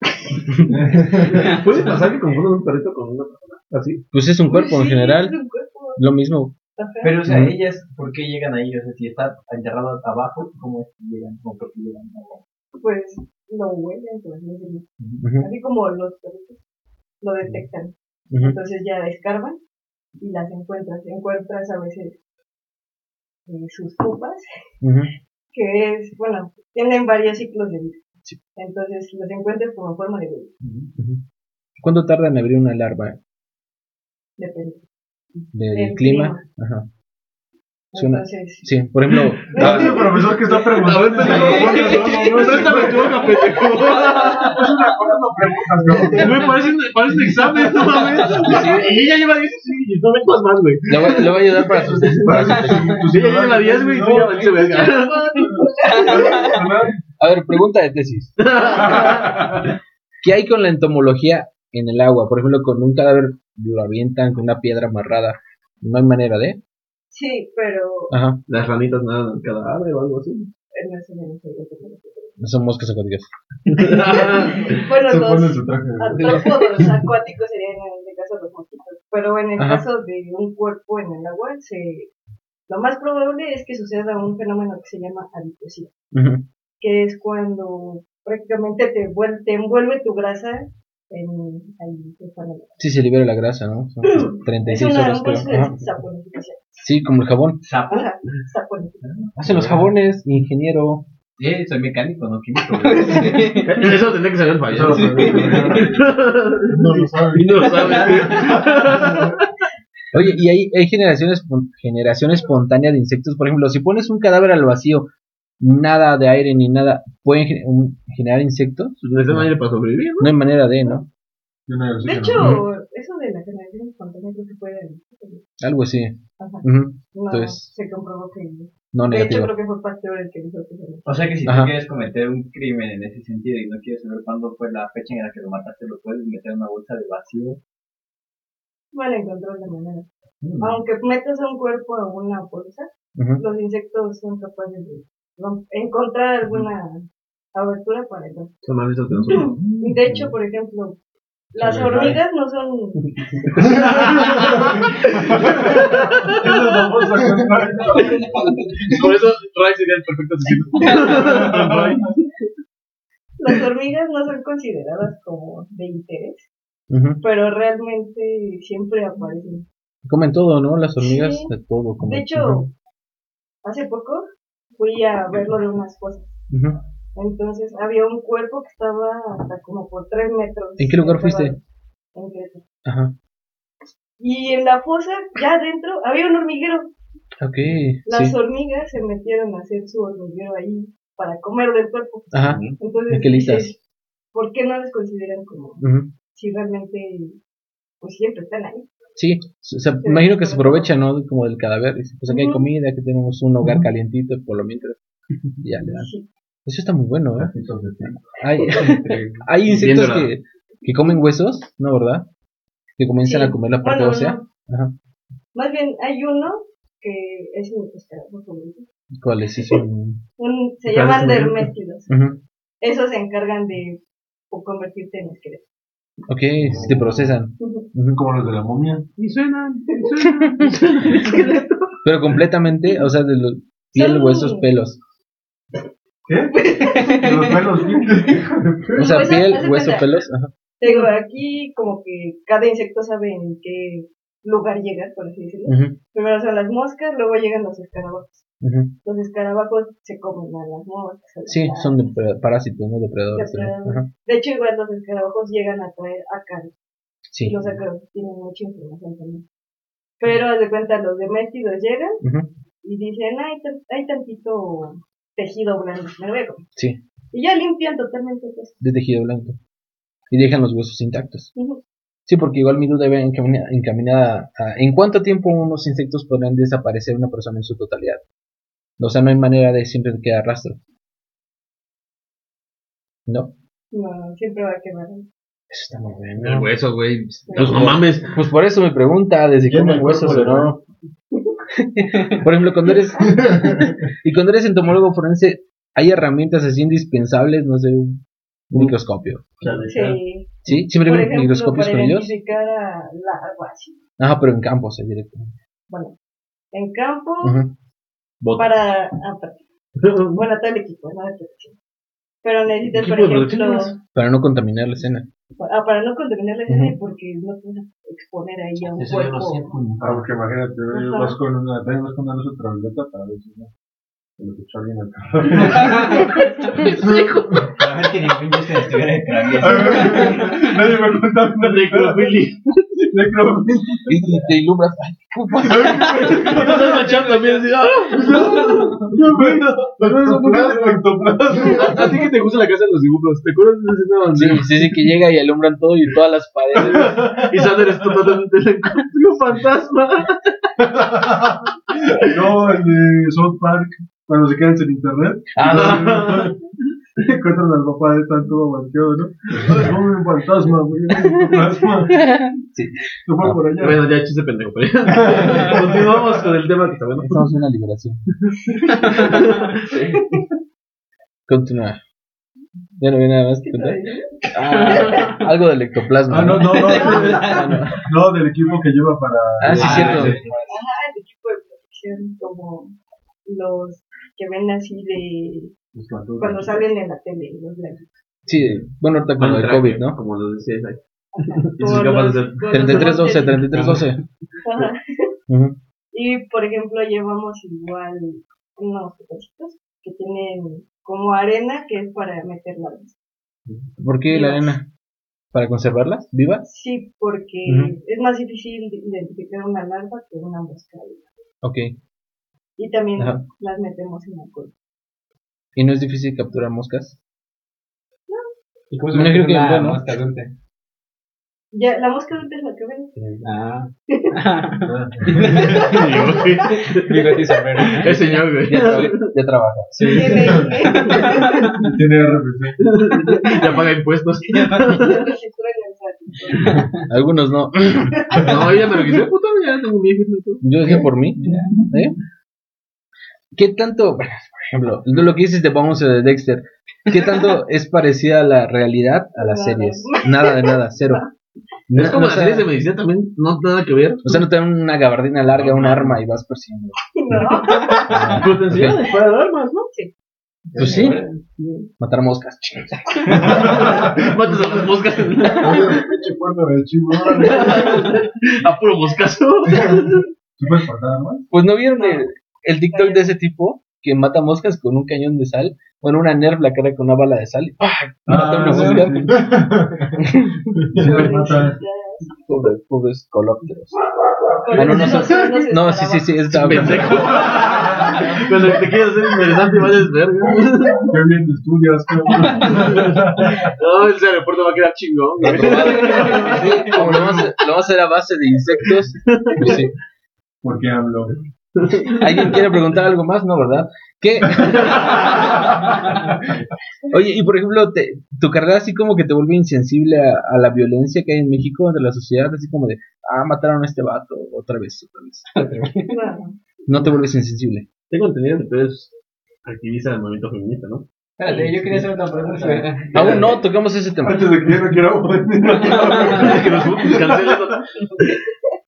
S3: ¿Puede pasar que confundan un perrito con una persona? Así.
S2: Pues es un cuerpo en
S6: Sí,
S2: general.
S6: es un cuerpo.
S2: Lo mismo.
S4: Pero, o sea, ellas, ¿por qué llegan ahí? O sea, si está enterrado abajo, ¿cómo es que llegan? ¿Cómo por qué llegan abajo?
S6: pues lo huelen, así decirlo.
S2: Ujú,
S6: Así como los perritos lo detectan. Entonces ya escarban y las encuentras. Encuentras a veces eh, sus pupas, que es, bueno, tienen varios ciclos de vida.
S2: Sí.
S6: Entonces los encuentras como forma de huevo.
S2: Ujú. ¿Cuánto tarda en abrir una larva
S6: Depende.
S2: Del clima? Ajá. Suena-
S6: Entonces,
S2: Sí, por ejemplo,
S1: Ah, es el profesor que está preguntando.
S3: A ver, pendejo. Préstame tu hoja, pendejo. Güey, parece, parece un examen, no mames. Y ella lleva 10 y no vengas más, güey.
S2: le va a ayudar para sus
S3: Pues ella lleva 10, güey, y tú ya valiste verga.
S2: A ver, pregunta de tesis. ¿Qué hay con la entomología en el agua? Por ejemplo, con un cadáver lo avientan con una piedra amarrada. No hay manera de.
S6: sí, pero
S2: Ajá.
S3: Las ranitas nadan al cadáver o algo así.
S6: no sé, no sé, no sé, no sé.
S2: No son moscas acuáticas.
S6: Bueno,
S1: Se
S6: los
S1: de
S6: artrópodos acuáticos serían en este caso los mosquitos. Pero en el
S2: Ajá.
S6: caso de un cuerpo en el agua, se, lo más probable es que suceda un fenómeno que se llama adiposidad, que es cuando prácticamente te, vuel- te envuelve tu grasa en, ahí.
S2: Sí, se libera la grasa, ¿no? Son
S6: Es
S2: 36
S6: una,
S2: horas, creo. Sí, como el jabón.
S4: ¿Sapo?
S2: Hacen los jabones, ingeniero.
S4: Sí, soy mecánico, no químico.
S3: Eso tendría que saber el payaso.
S1: No lo sabe.
S3: Y no lo sabe.
S2: Oye, y hay, hay generaciones, espon- generación espontánea de insectos. Por ejemplo, si pones un cadáver al vacío, nada de aire ni nada, ¿pueden generar insectos?
S3: Necesitan aire para sobrevivir,
S2: No hay manera de, ¿no?
S1: No
S6: De hecho,
S1: no.
S6: eso de la generación espontánea creo que fue
S2: Algo así.
S6: ajá,
S2: Ujú.
S6: no
S2: Entonces-
S6: se comprobó que
S2: No
S6: de hecho creo que fue Pasteur el que dijo que se
S4: O sea que si
S2: Ajá.
S4: tú quieres cometer un crimen en ese sentido y no quieres saber cuándo fue la fecha en la que lo mataste, lo puedes meter en una bolsa de vacío.
S6: van a encontrar la manera.
S2: Mm.
S6: Aunque metas a un cuerpo a una bolsa,
S2: Ujú.
S6: los insectos son capaces de encontrar alguna abertura para entrar.
S3: Son más listos que nosotros.
S6: Y de hecho, por ejemplo, las hormigas no son.
S3: Por eso Ray sería el perfecto asesino.
S6: las hormigas no son consideradas como de interés pero realmente siempre aparecen.
S2: Comen todo, ¿no? Las hormigas
S6: Sí.
S2: de todo. comen.
S6: De hecho, hace poco fui a verlo de unas cosas. Entonces había un cuerpo que estaba hasta como por tres metros.
S2: ¿En qué lugar fuiste?
S6: En Querétaro.
S2: Ajá.
S6: Y en la fosa, ya adentro, había un hormiguero.
S2: Ok.
S6: Las
S2: Sí.
S6: hormigas se metieron a hacer su hormiguero ahí para comer del cuerpo.
S2: Ajá.
S6: Entonces, dices, ¿por qué no les consideran como si realmente, pues siempre están ahí?
S2: Sí, o sea, imagino que se aprovecha, ¿no? Como del cadáver. Dice, pues aquí hay comida, aquí tenemos un hogar calientito, por lo mientras. Ya le dan. Eso está muy bueno, ¿eh? Hay, hay insectos que, que comen huesos, ¿no, verdad? Que comienzan
S6: Sí.
S2: a comer la parte
S6: Bueno,
S2: ósea.
S6: no.
S2: Ajá.
S6: Más bien, hay uno que es favorito.
S2: ¿Cuáles sí son?
S6: Un- se
S3: ¿Cuál
S6: llaman
S3: es el
S6: derméstidos.
S2: Ujú.
S6: Esos se encargan de convertirte en esqueleto.
S2: Ok, sí te procesan.
S1: Como los de la momia.
S3: Y suenan, y suenan, y suenan. Esqueleto.
S2: Pero completamente, o sea, de los piel, huesos, pelos.
S1: ¿Qué? De los pelos,
S2: O sea,
S6: Pues,
S2: piel, hueso, pelos. Ajá.
S6: Te digo, aquí como que cada insecto sabe en qué lugar llega, por así decirlo. Primero son las moscas, luego llegan los escarabajos. Los escarabajos se comen a las moscas. a las
S2: Sí, son parásitos, no depredadores.
S6: De hecho, igual los escarabajos llegan a traer ácaros.
S2: Sí.
S6: Y los ácaros tienen mucha información también. Pero, haz de cuenta, los deméstidos llegan y dicen, hay, hay tantito tejido blando, me lo voy a comer.
S2: Sí,
S6: Y ya limpian totalmente eso.
S2: de tejido blanco. Y dejan los huesos intactos. Sí, porque igual mi duda iba encamina- encaminada a ¿en cuánto tiempo unos insectos podrán desaparecer una persona en su totalidad? O sea, no hay manera de siempre quedar rastro. ¿No?
S6: No, siempre va a quemar.
S2: Eso está muy
S3: El
S2: bueno.
S3: hueso, güey.
S6: Pues
S3: no mames.
S2: Pues por eso me pregunta, ¿desde
S1: Llena
S2: comen
S1: el
S2: huesos o no? por ejemplo, cuando eres y cuando eres entomólogo forense, hay herramientas así indispensables, no sé, un microscopio.
S6: Sí.
S2: ¿Sí? Siempre
S6: Por ejemplo,
S2: microscopios
S6: para
S2: con ellos.
S6: identificar a larvas.
S2: Ajá, pero en campo, o sea, directamente.
S6: Bueno, en campo, para... ah, para- bueno, todo el equipo, ¿no? De protección. Pero necesitas, por
S3: ¿Equipo de protección
S6: ejemplo?
S2: Para no contaminar la escena.
S6: ah, para no contaminar la escena
S2: Ujú.
S6: porque no puedes exponer ahí a un
S3: Eso yo no
S6: cuerpo.
S3: sé.
S1: Ah, porque imagínate,
S6: Ajá.
S1: vas con una, también vas con una luz ultravioleta para ver si no. Se lo echó alguien acá.
S4: Ver que estuviera en.
S1: Nadie me contaba una
S3: Necrofilia.
S1: necrofilia.
S2: Y, te ilumbras.
S3: Estás manchando también así. ¡ah! A ti que te gusta la casa de los dibujos, ¿te acuerdas de ese escena
S2: Sí,
S3: donde
S2: sí, sí, que llega y alumbran todo y todas las paredes.
S3: y Sander es totalmente el un fantasma?
S1: No, el de South Park, cuando se quedan sin internet.
S2: Ah,
S1: Encuentran al papá de tan todo banqueado, ¿no? No, un fantasma, güey, un fantasma.
S2: Sí.
S1: Se fue por allá.
S3: Bueno, ya chiste pendejo, pero ya. Continuamos con el tema que está bueno.
S2: Estamos en una liberación. Continúa. Ya no viene nada más que contar. Ah, algo del ectoplasma.
S1: Ah, no, no, no.
S2: Ah, no.
S1: No, del equipo que lleva para.
S2: Ah, sí,
S3: Ah,
S2: cierto.
S3: sí.
S6: Ajá, el equipo de protección, como los que ven así de cuando salen en la tele, los blancos.
S2: Sí, bueno, ahorita con el COVID, ¿no?
S3: Como lo decías ahí. Y
S6: como
S3: gafas
S6: los-
S3: de-
S6: los
S2: 3312,
S6: guantes.
S2: 3312.
S6: Ajá.
S2: Ujú.
S6: Y por ejemplo llevamos igual unos pedacitos que tienen como arena que es para meter larvas.
S2: ¿Por qué la arena? ¿Para conservarlas vivas?
S6: Sí, porque es más difícil identificar una larva que una mosca.
S2: Ok.
S6: Y también
S2: Ajá.
S6: las metemos en alcohol.
S2: ¿Y no es difícil capturar moscas?
S7: ¿Y cómo
S2: se que,
S7: una
S2: bueno.
S7: mosca adulta?
S6: Ya, la mosca adulta es la que ven.
S7: Ah.
S2: Bigote y sombrero.
S3: El señor, güey.
S2: Ya, tra- ya trabaja.
S6: Tiene
S1: Tiene RPC.
S3: Ya paga impuestos.
S2: Algunos no.
S3: No, ella me lo quise, puta, ya tengo mi hijo.
S2: Yo decía por mí. ¿Eh? ¿Qué tanto, por ejemplo, lo que dices de Bones de Dexter, qué tanto es parecida a la realidad a las
S6: Nada.
S2: series? Nada de nada, cero.
S3: Es como las
S2: sea,
S3: series de medicina también, no nada que ver.
S2: O sea, no te dan una gabardina larga, un arma y vas persiguiendo.
S6: No,
S3: Pues te enseñan a disparar armas, ¿no?
S6: Sí.
S2: Pues sí. Matar moscas.
S3: Matas a las moscas
S1: pinche chivo,
S3: a puro moscazo.
S1: ¿Sí puedes matar más?
S2: Pues no vieron el, el TikTok de ese tipo que mata moscas con un cañón de sal. Bueno, una nerf la cara con una bala de sal. y ¡pah! Mata una
S1: sí,
S2: mosca. Pobres, pobres colópteros. Ah, no, no, son- no, sí, sí, sí, es
S3: Pendejo. Cuando te quieres hacer interesante, vayas verga.
S1: Qué bien estudias, cabrón.
S3: No, ese aeropuerto va a quedar chingón. güey.
S2: Sí, como lo vamos, a, lo vamos a hacer a base de insectos. pues sí.
S1: ¿Por qué hablo?
S2: ¿Alguien quiere preguntar algo más? No, ¿verdad? ¿Qué? Oye, y por ejemplo, te- tu carrera así como que te vuelve insensible a, a la violencia que hay en México, de la sociedad, así como de, ah, mataron a este vato, otra vez, otra vez.
S6: No,
S2: te vuelves insensible.
S3: Tengo entendido que tú eres activista del movimiento feminista, ¿no?
S4: Espérate, yo quería hacer otra pregunta.
S2: Aún no tocamos ese tema.
S1: Antes de que yo no quiera
S3: que nos cancelen.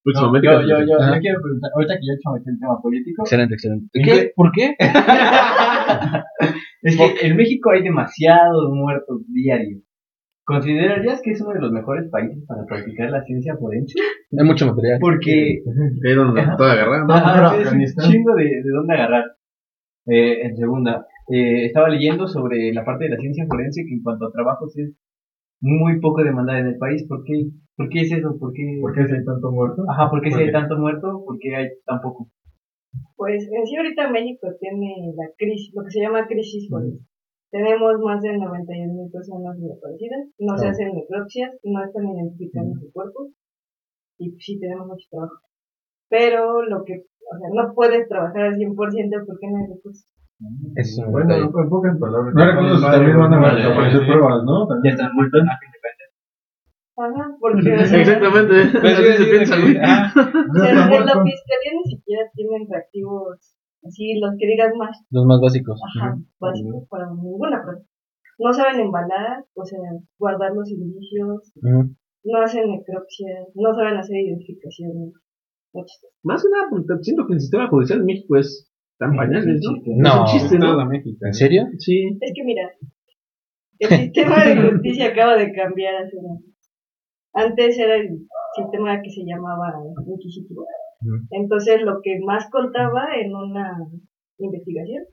S3: Próximamente.
S4: Yo, yo, yo, yo quiero preguntar, ahorita que yo he hecho el tema político,
S2: Excelente, excelente.
S4: ¿En
S2: ¿Qué? ¿Por qué?
S4: es que en México hay demasiados muertos diarios. ¿Considerarías que es uno de los mejores países para practicar la ciencia forense?
S2: Hay mucho material.
S4: Porque
S3: Ahí donde todo agarrado.
S4: Ajá, es un chingo de, de dónde agarrar. Eh, en segunda, eh, estaba leyendo sobre la parte de la ciencia forense que en cuanto a trabajos es muy poco demandada en el país. ¿Por qué, ¿Por qué es eso? ¿Por qué,
S1: ¿Por qué si hay tanto muerto?
S4: Ajá, ¿por qué si
S1: ¿Por
S4: hay tanto muerto? ¿Por qué hay tan poco?
S6: Pues en sí ahorita México tiene la crisis, lo que se llama crisis. Tenemos más de 91 mil personas desaparecidas, no se hacen necropsias, no están identificando sus cuerpos y pues, sí tenemos mucho trabajo. Pero lo que, o sea, no puedes trabajar al 100% porque no hay recursos.
S2: Es
S1: Bueno,
S2: detalle.
S1: en pocas palabras. No recuerdo si también van a aparecer
S5: vale.
S1: pruebas, ¿no? También.
S4: Ya están muertos.
S6: Ajá, porque o sea,
S3: Exactamente.
S2: Pues
S3: Así se piensa, güey.
S6: o sea, en la fiscalía ni siquiera tienen reactivos así, los que digas más
S2: Los más básicos.
S6: Ajá, básicos para ninguna prueba. No saben embalar, o sea, guardar los indicios, no hacen necropsias, no saben hacer identificaciones.
S3: Más que nada, porque siento que el sistema judicial en México es tan pañales, ¿no?
S2: No.
S3: Es un chiste, ¿no?
S5: México.
S2: ¿En serio?
S3: Sí.
S6: Es que mira, el sistema de justicia acaba de cambiar hace unos años. Antes era el sistema que se llamaba inquisitivo. Entonces lo que más contaba en una investigación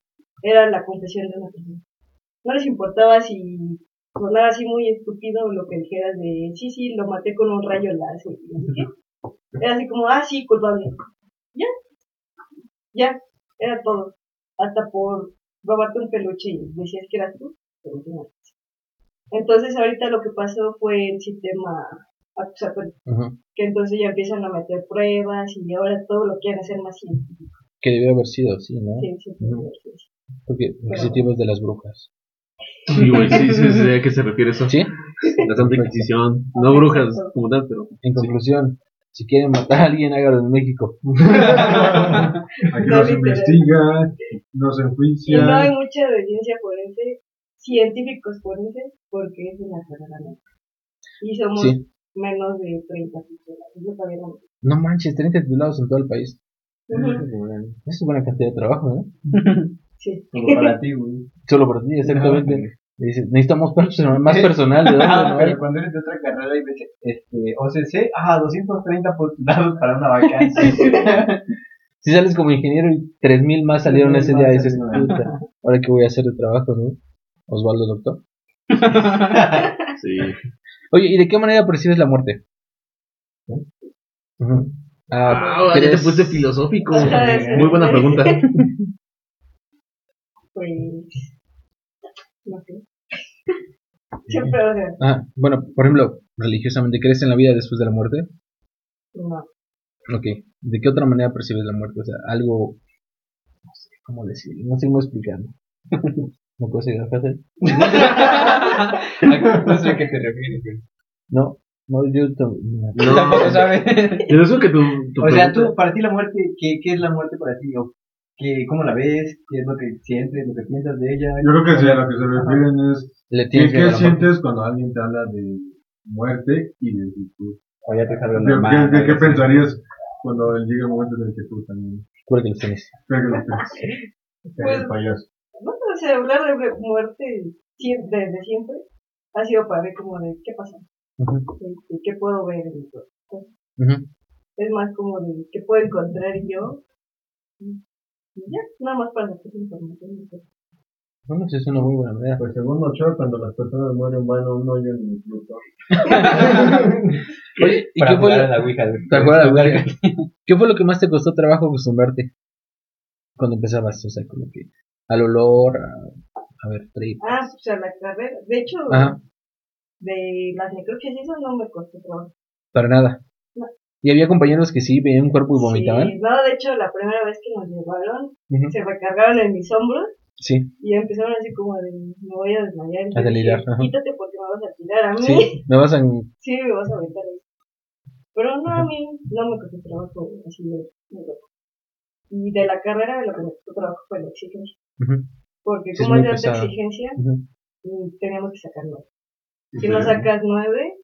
S6: era la confesión de una persona. No les importaba si sonaba así muy estúpido lo que dijeras de sí, sí, lo maté con un rayo láser. Era así como, ah, sí, culpable. Ya. Ya. Era todo. Hasta por robarte un peluche y decías que eras tú. Entonces ahorita lo que pasó fue el sistema que entonces ya empiezan a meter pruebas y ahora todo lo quieren hacer más científico.
S2: Que debió haber sido así, ¿no?
S6: Sí, sí, sí.
S2: Porque inquisitivos de las brujas.
S3: Sí, güey, sí, sí, sí, ¿a qué se refiere eso?
S2: ¿Sí?
S3: La Santa Inquisición. No brujas como tal, pero.
S2: En conclusión, si quieren matar a alguien, hágalo en México.
S1: Aquí
S6: No,
S1: no se investiga, no se
S6: Y no hay
S1: enjuicia.
S6: mucha de ciencia forense, científicos forenses, porque es una carrera. Y somos
S2: Sí.
S6: Menos de 30 personas. Es lo que había nomás.
S2: No manches, 30 titulados en todo el país.
S6: Ujú.
S2: Es una buena cantidad de trabajo, ¿no?
S6: Sí.
S4: Como para ti, güey.
S2: Solo para ti, exactamente. Y dices, necesitamos personal- más personal. ¿De dónde
S4: Ah,
S2: no hay?
S4: pero cuando eres de otra carrera y ves este, OCC, ah, 230 postulados para una vacante.
S2: Si sales como ingeniero y 3000 más salieron ese día, dices, puta, ahora qué voy a hacer de trabajo, ¿no? Osvaldo, doctor.
S3: Sí.
S2: Oye, ¿y de qué manera percibes la muerte? Ah,
S3: Ah, ya te
S2: ¿crees-
S3: puse filosófico. Muy buena pregunta.
S6: Pues. No sé. Siempre, o sea,
S2: Ah, bueno, por ejemplo, religiosamente, ¿crees en la vida después de la muerte?
S6: no.
S2: Ok. ¿De qué otra manera percibes la muerte? O sea, algo... No sé cómo decirlo, no sé cómo explicarlo. ¿No puedo seguir
S4: no sé a qué te refieres, güey.
S2: No, no, yo...
S3: No.
S4: Tampoco sabes.
S3: Pero eso que tu
S4: O sea, tú, para ti la muerte, ¿qué, qué es la muerte para ti? ¿O qué, ¿Cómo la ves? ¿Qué es lo que sientes, lo que piensas de ella?
S1: Yo creo que sí, a lo que se refieren es
S2: Le
S1: ¿qué,
S2: tienes
S1: qué sientes cuando alguien te habla de muerte y de futuro?
S4: O ya te
S1: ¿Qué,
S4: normal.
S1: qué- pensarías cuando llegue el momento en el que tú también
S2: Recuerda que los tenis.
S1: pegues los tenis?
S6: Pues-
S1: payaso.
S6: Sé, hablar de muerte siempre, desde siempre ha sido para mí como de qué pasa, Este, qué puedo ver en. Es más como de qué puedo encontrar yo. Y ya, nada más para sacar información.
S2: Bueno, sí, es una muy buena manera.
S5: Pues según Ochoa, cuando las personas mueren van a un hoyo en el Pluto.
S2: Oye, ¿y
S4: Para
S2: qué fue,
S4: jugar a la Ouija.
S2: ¿te acuerdas, güey? ¿Qué fue lo que más te costó trabajo acostumbrarte cuando empezabas? O sea, como que al olor, a, a ver, trip.
S6: Ah, pues a la carrera. De hecho,
S2: Ajá,
S6: de las necropsias y eso no me costó trabajo.
S2: para nada.
S6: No.
S2: Y había compañeros que sí veían un cuerpo y vomitaban.
S6: Sí, no, de hecho, la primera vez que nos llevaron, se recargaron en mis hombros
S2: Sí,
S6: y empezaron así como de, me voy a desmayar.
S2: A delirar.
S6: Quítate porque me vas a tirar a mí.
S2: sí. Me vas a...
S6: Sí, me vas a aventar. Pero no, a mí no me costó trabajo así de. Y de la carrera lo que me costó trabajo fue la Porque como es de alta exigencia, mm, teníamos que sacar nueve. Si no sacas nueve,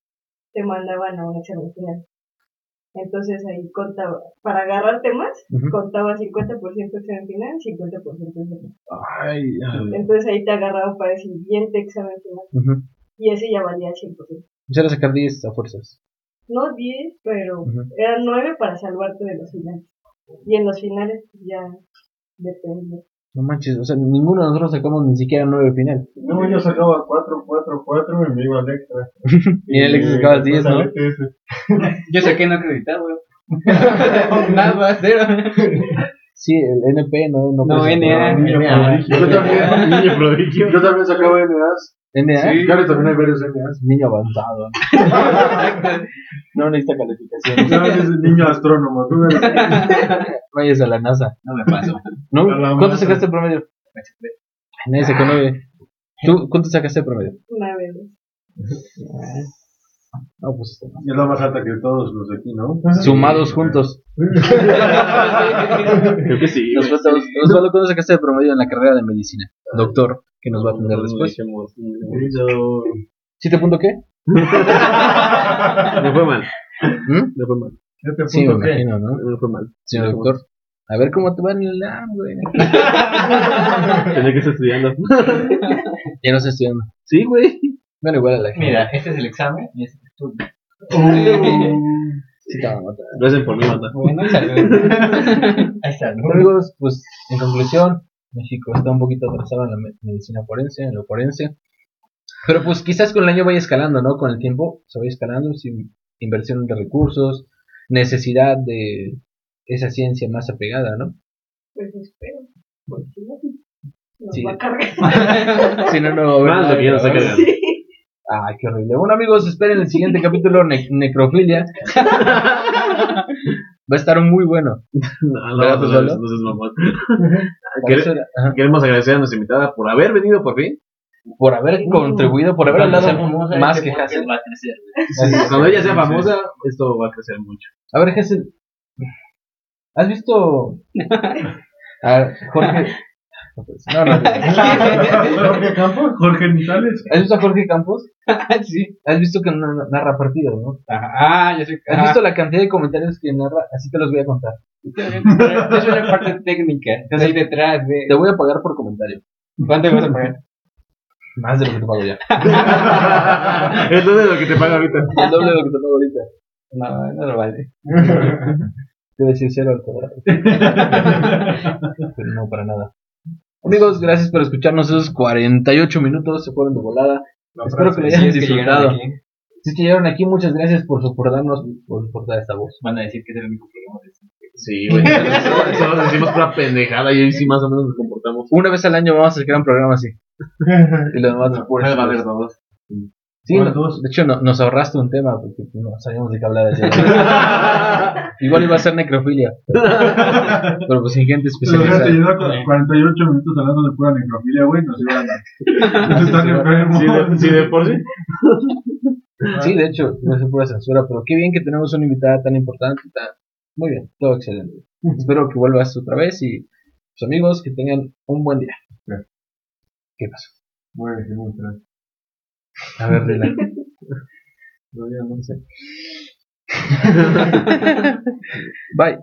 S6: te mandaban a un examen final. Entonces ahí contaba, para agarrarte más,
S2: Ujú.
S6: contaba 50% examen final, 50% examen.
S2: Ay, ay.
S6: Entonces ahí te agarraban para el siguiente examen final. Y ese ya valía 100%.
S2: Pues era sacar 10 a fuerzas.
S6: No 10, pero eran 9 para salvarte de los finales. Y en los finales ya depende.
S2: No manches, o sea, ninguno de nosotros sacamos ni siquiera 9 final.
S5: No, yo sacaba 4, 4, 4 y me iba al extra.
S2: Y el extra sacabas 10, ¿no?
S5: al.
S4: Yo saqué no acreditado, güey.
S2: Nada, cero. Sí, el NP no, no,
S4: No. NA.
S5: Niño prodigio. Yo también sacaba NAs.
S2: NA,
S5: Sí, claro, también hay varios NAs.
S2: niño avanzado. no necesita calificación.
S5: ¿Sabes? Ese niño astrónomo. Tú eres
S2: Vayas a la NASA.
S4: No me pasó.
S2: ¿No? ¿Cuánto
S5: NASA.
S2: sacaste el promedio? Nadie sacó 9. ¿Tú cuánto sacaste el promedio?
S6: 9.
S2: No, pues mal.
S5: es la más alta que todos los de aquí, ¿no?
S2: Sumados juntos.
S3: Creo que sí.
S2: Nos falta- ¿cuánto sacaste de promedio en la carrera de medicina? Doctor, que nos va a atender después. ¿Siete punto qué?
S3: No fue mal.
S2: ¿Mm?
S3: No fue mal.
S5: Este
S2: Sí, me
S5: punto, ¿qué?
S2: imagino, ¿no?
S3: No fue mal.
S2: Señor doctor. A ver cómo te va en el LAM, güey.
S3: Tenía que estar estudiando.
S2: Ya no estoy estudiando.
S3: Sí, güey.
S2: Bueno, igual a la gente.
S4: Mira, este es el examen y este es tu.
S2: Sí, te van a matar.
S3: Lo hacen por mí, manda.
S4: Bueno, salud. Ahí está, ¿no?
S2: Amigos, pues en conclusión, México está un poquito atrasado en la me- medicina forense, en lo forense. Pero pues quizás con el año vaya escalando, ¿no? Con el tiempo se vaya escalando, sin inversión de recursos, necesidad de esa ciencia más apegada, ¿no?
S6: Pues espero. Porque si no, nos
S2: Sí.
S6: va a cargar.
S2: si no, no
S3: Más
S2: nada
S3: lo que ya nos
S2: que
S3: ha
S2: grabar.
S3: cargado.
S6: Sí.
S2: Ay, qué horrible. Bueno, amigos, esperen el siguiente capítulo, ne- Necrofilia. Va a estar muy bueno.
S3: No, no,
S2: ¿Verdad,
S3: no, no, Queremos agradecer a nuestra invitada por haber venido por fin.
S2: por haber contribuido, por haber hablado
S4: famosa,
S2: más que Hassel.
S4: va a crecer.
S3: Cuando ella sea famosa, esto va a crecer mucho.
S2: A ver, Hassel, ¿has visto a Jorge? No, no, no.
S5: Jorge Campos, Jorge Nizales.
S2: ¿Has visto a Jorge Campos?
S4: sí.
S2: ¿Has visto que na- narra partidos, no?
S4: Ah, yo soy.
S2: ¿Has visto la cantidad de comentarios que narra? Así te los voy a contar.
S4: Soy la parte técnica. Estás ahí detrás de.
S2: Te voy a pagar por comentario.
S4: ¿Cuánto me vas a pagar?
S2: Más de lo que te pago ya.
S3: Entonces lo que te paga ahorita.
S2: El doble de lo que te pago ahorita.
S4: No, no lo vale.
S2: Debe decir cero al cuadrado. Pero no, para nada. Amigos, gracias por escucharnos esos 48 minutos. Se fueron de volada. Espero que lo hayan
S4: Si es que
S2: disfrutado. Si es que llegaron aquí, muchas gracias por soportarnos, por soportar esta voz.
S4: Van a decir que es el único programa de.
S3: Sí, güey. Solo solo decimos pura pendejada y hoy sí más o menos nos comportamos.
S2: Una vez al año vamos a sacar un programa así. Y lo demás
S3: Va a haber dos.
S2: Sí, de hecho no- nos ahorraste un tema porque pues, no sabíamos de qué hablar ayer. Igual iba a ser necrofilia. Pero pues sin gente
S5: Pero fíjate,
S2: especializada.
S5: lleva cu- 48 minutos hablando de pura necrofilia, güey. Nos iban a. Nos están enfermos.
S3: Sí, de, sí, de por sí.
S2: Sí, de hecho, no se pura censura, pero qué bien que tenemos una invitada tan importante. tan- Muy bien, todo excelente. Espero que vuelvas otra vez y pues amigos, que tengan un buen día. ¿Qué pasó?
S5: Muy bien, muy bien.
S2: A ver, Rila.
S5: No, ya no sé.
S2: Bye.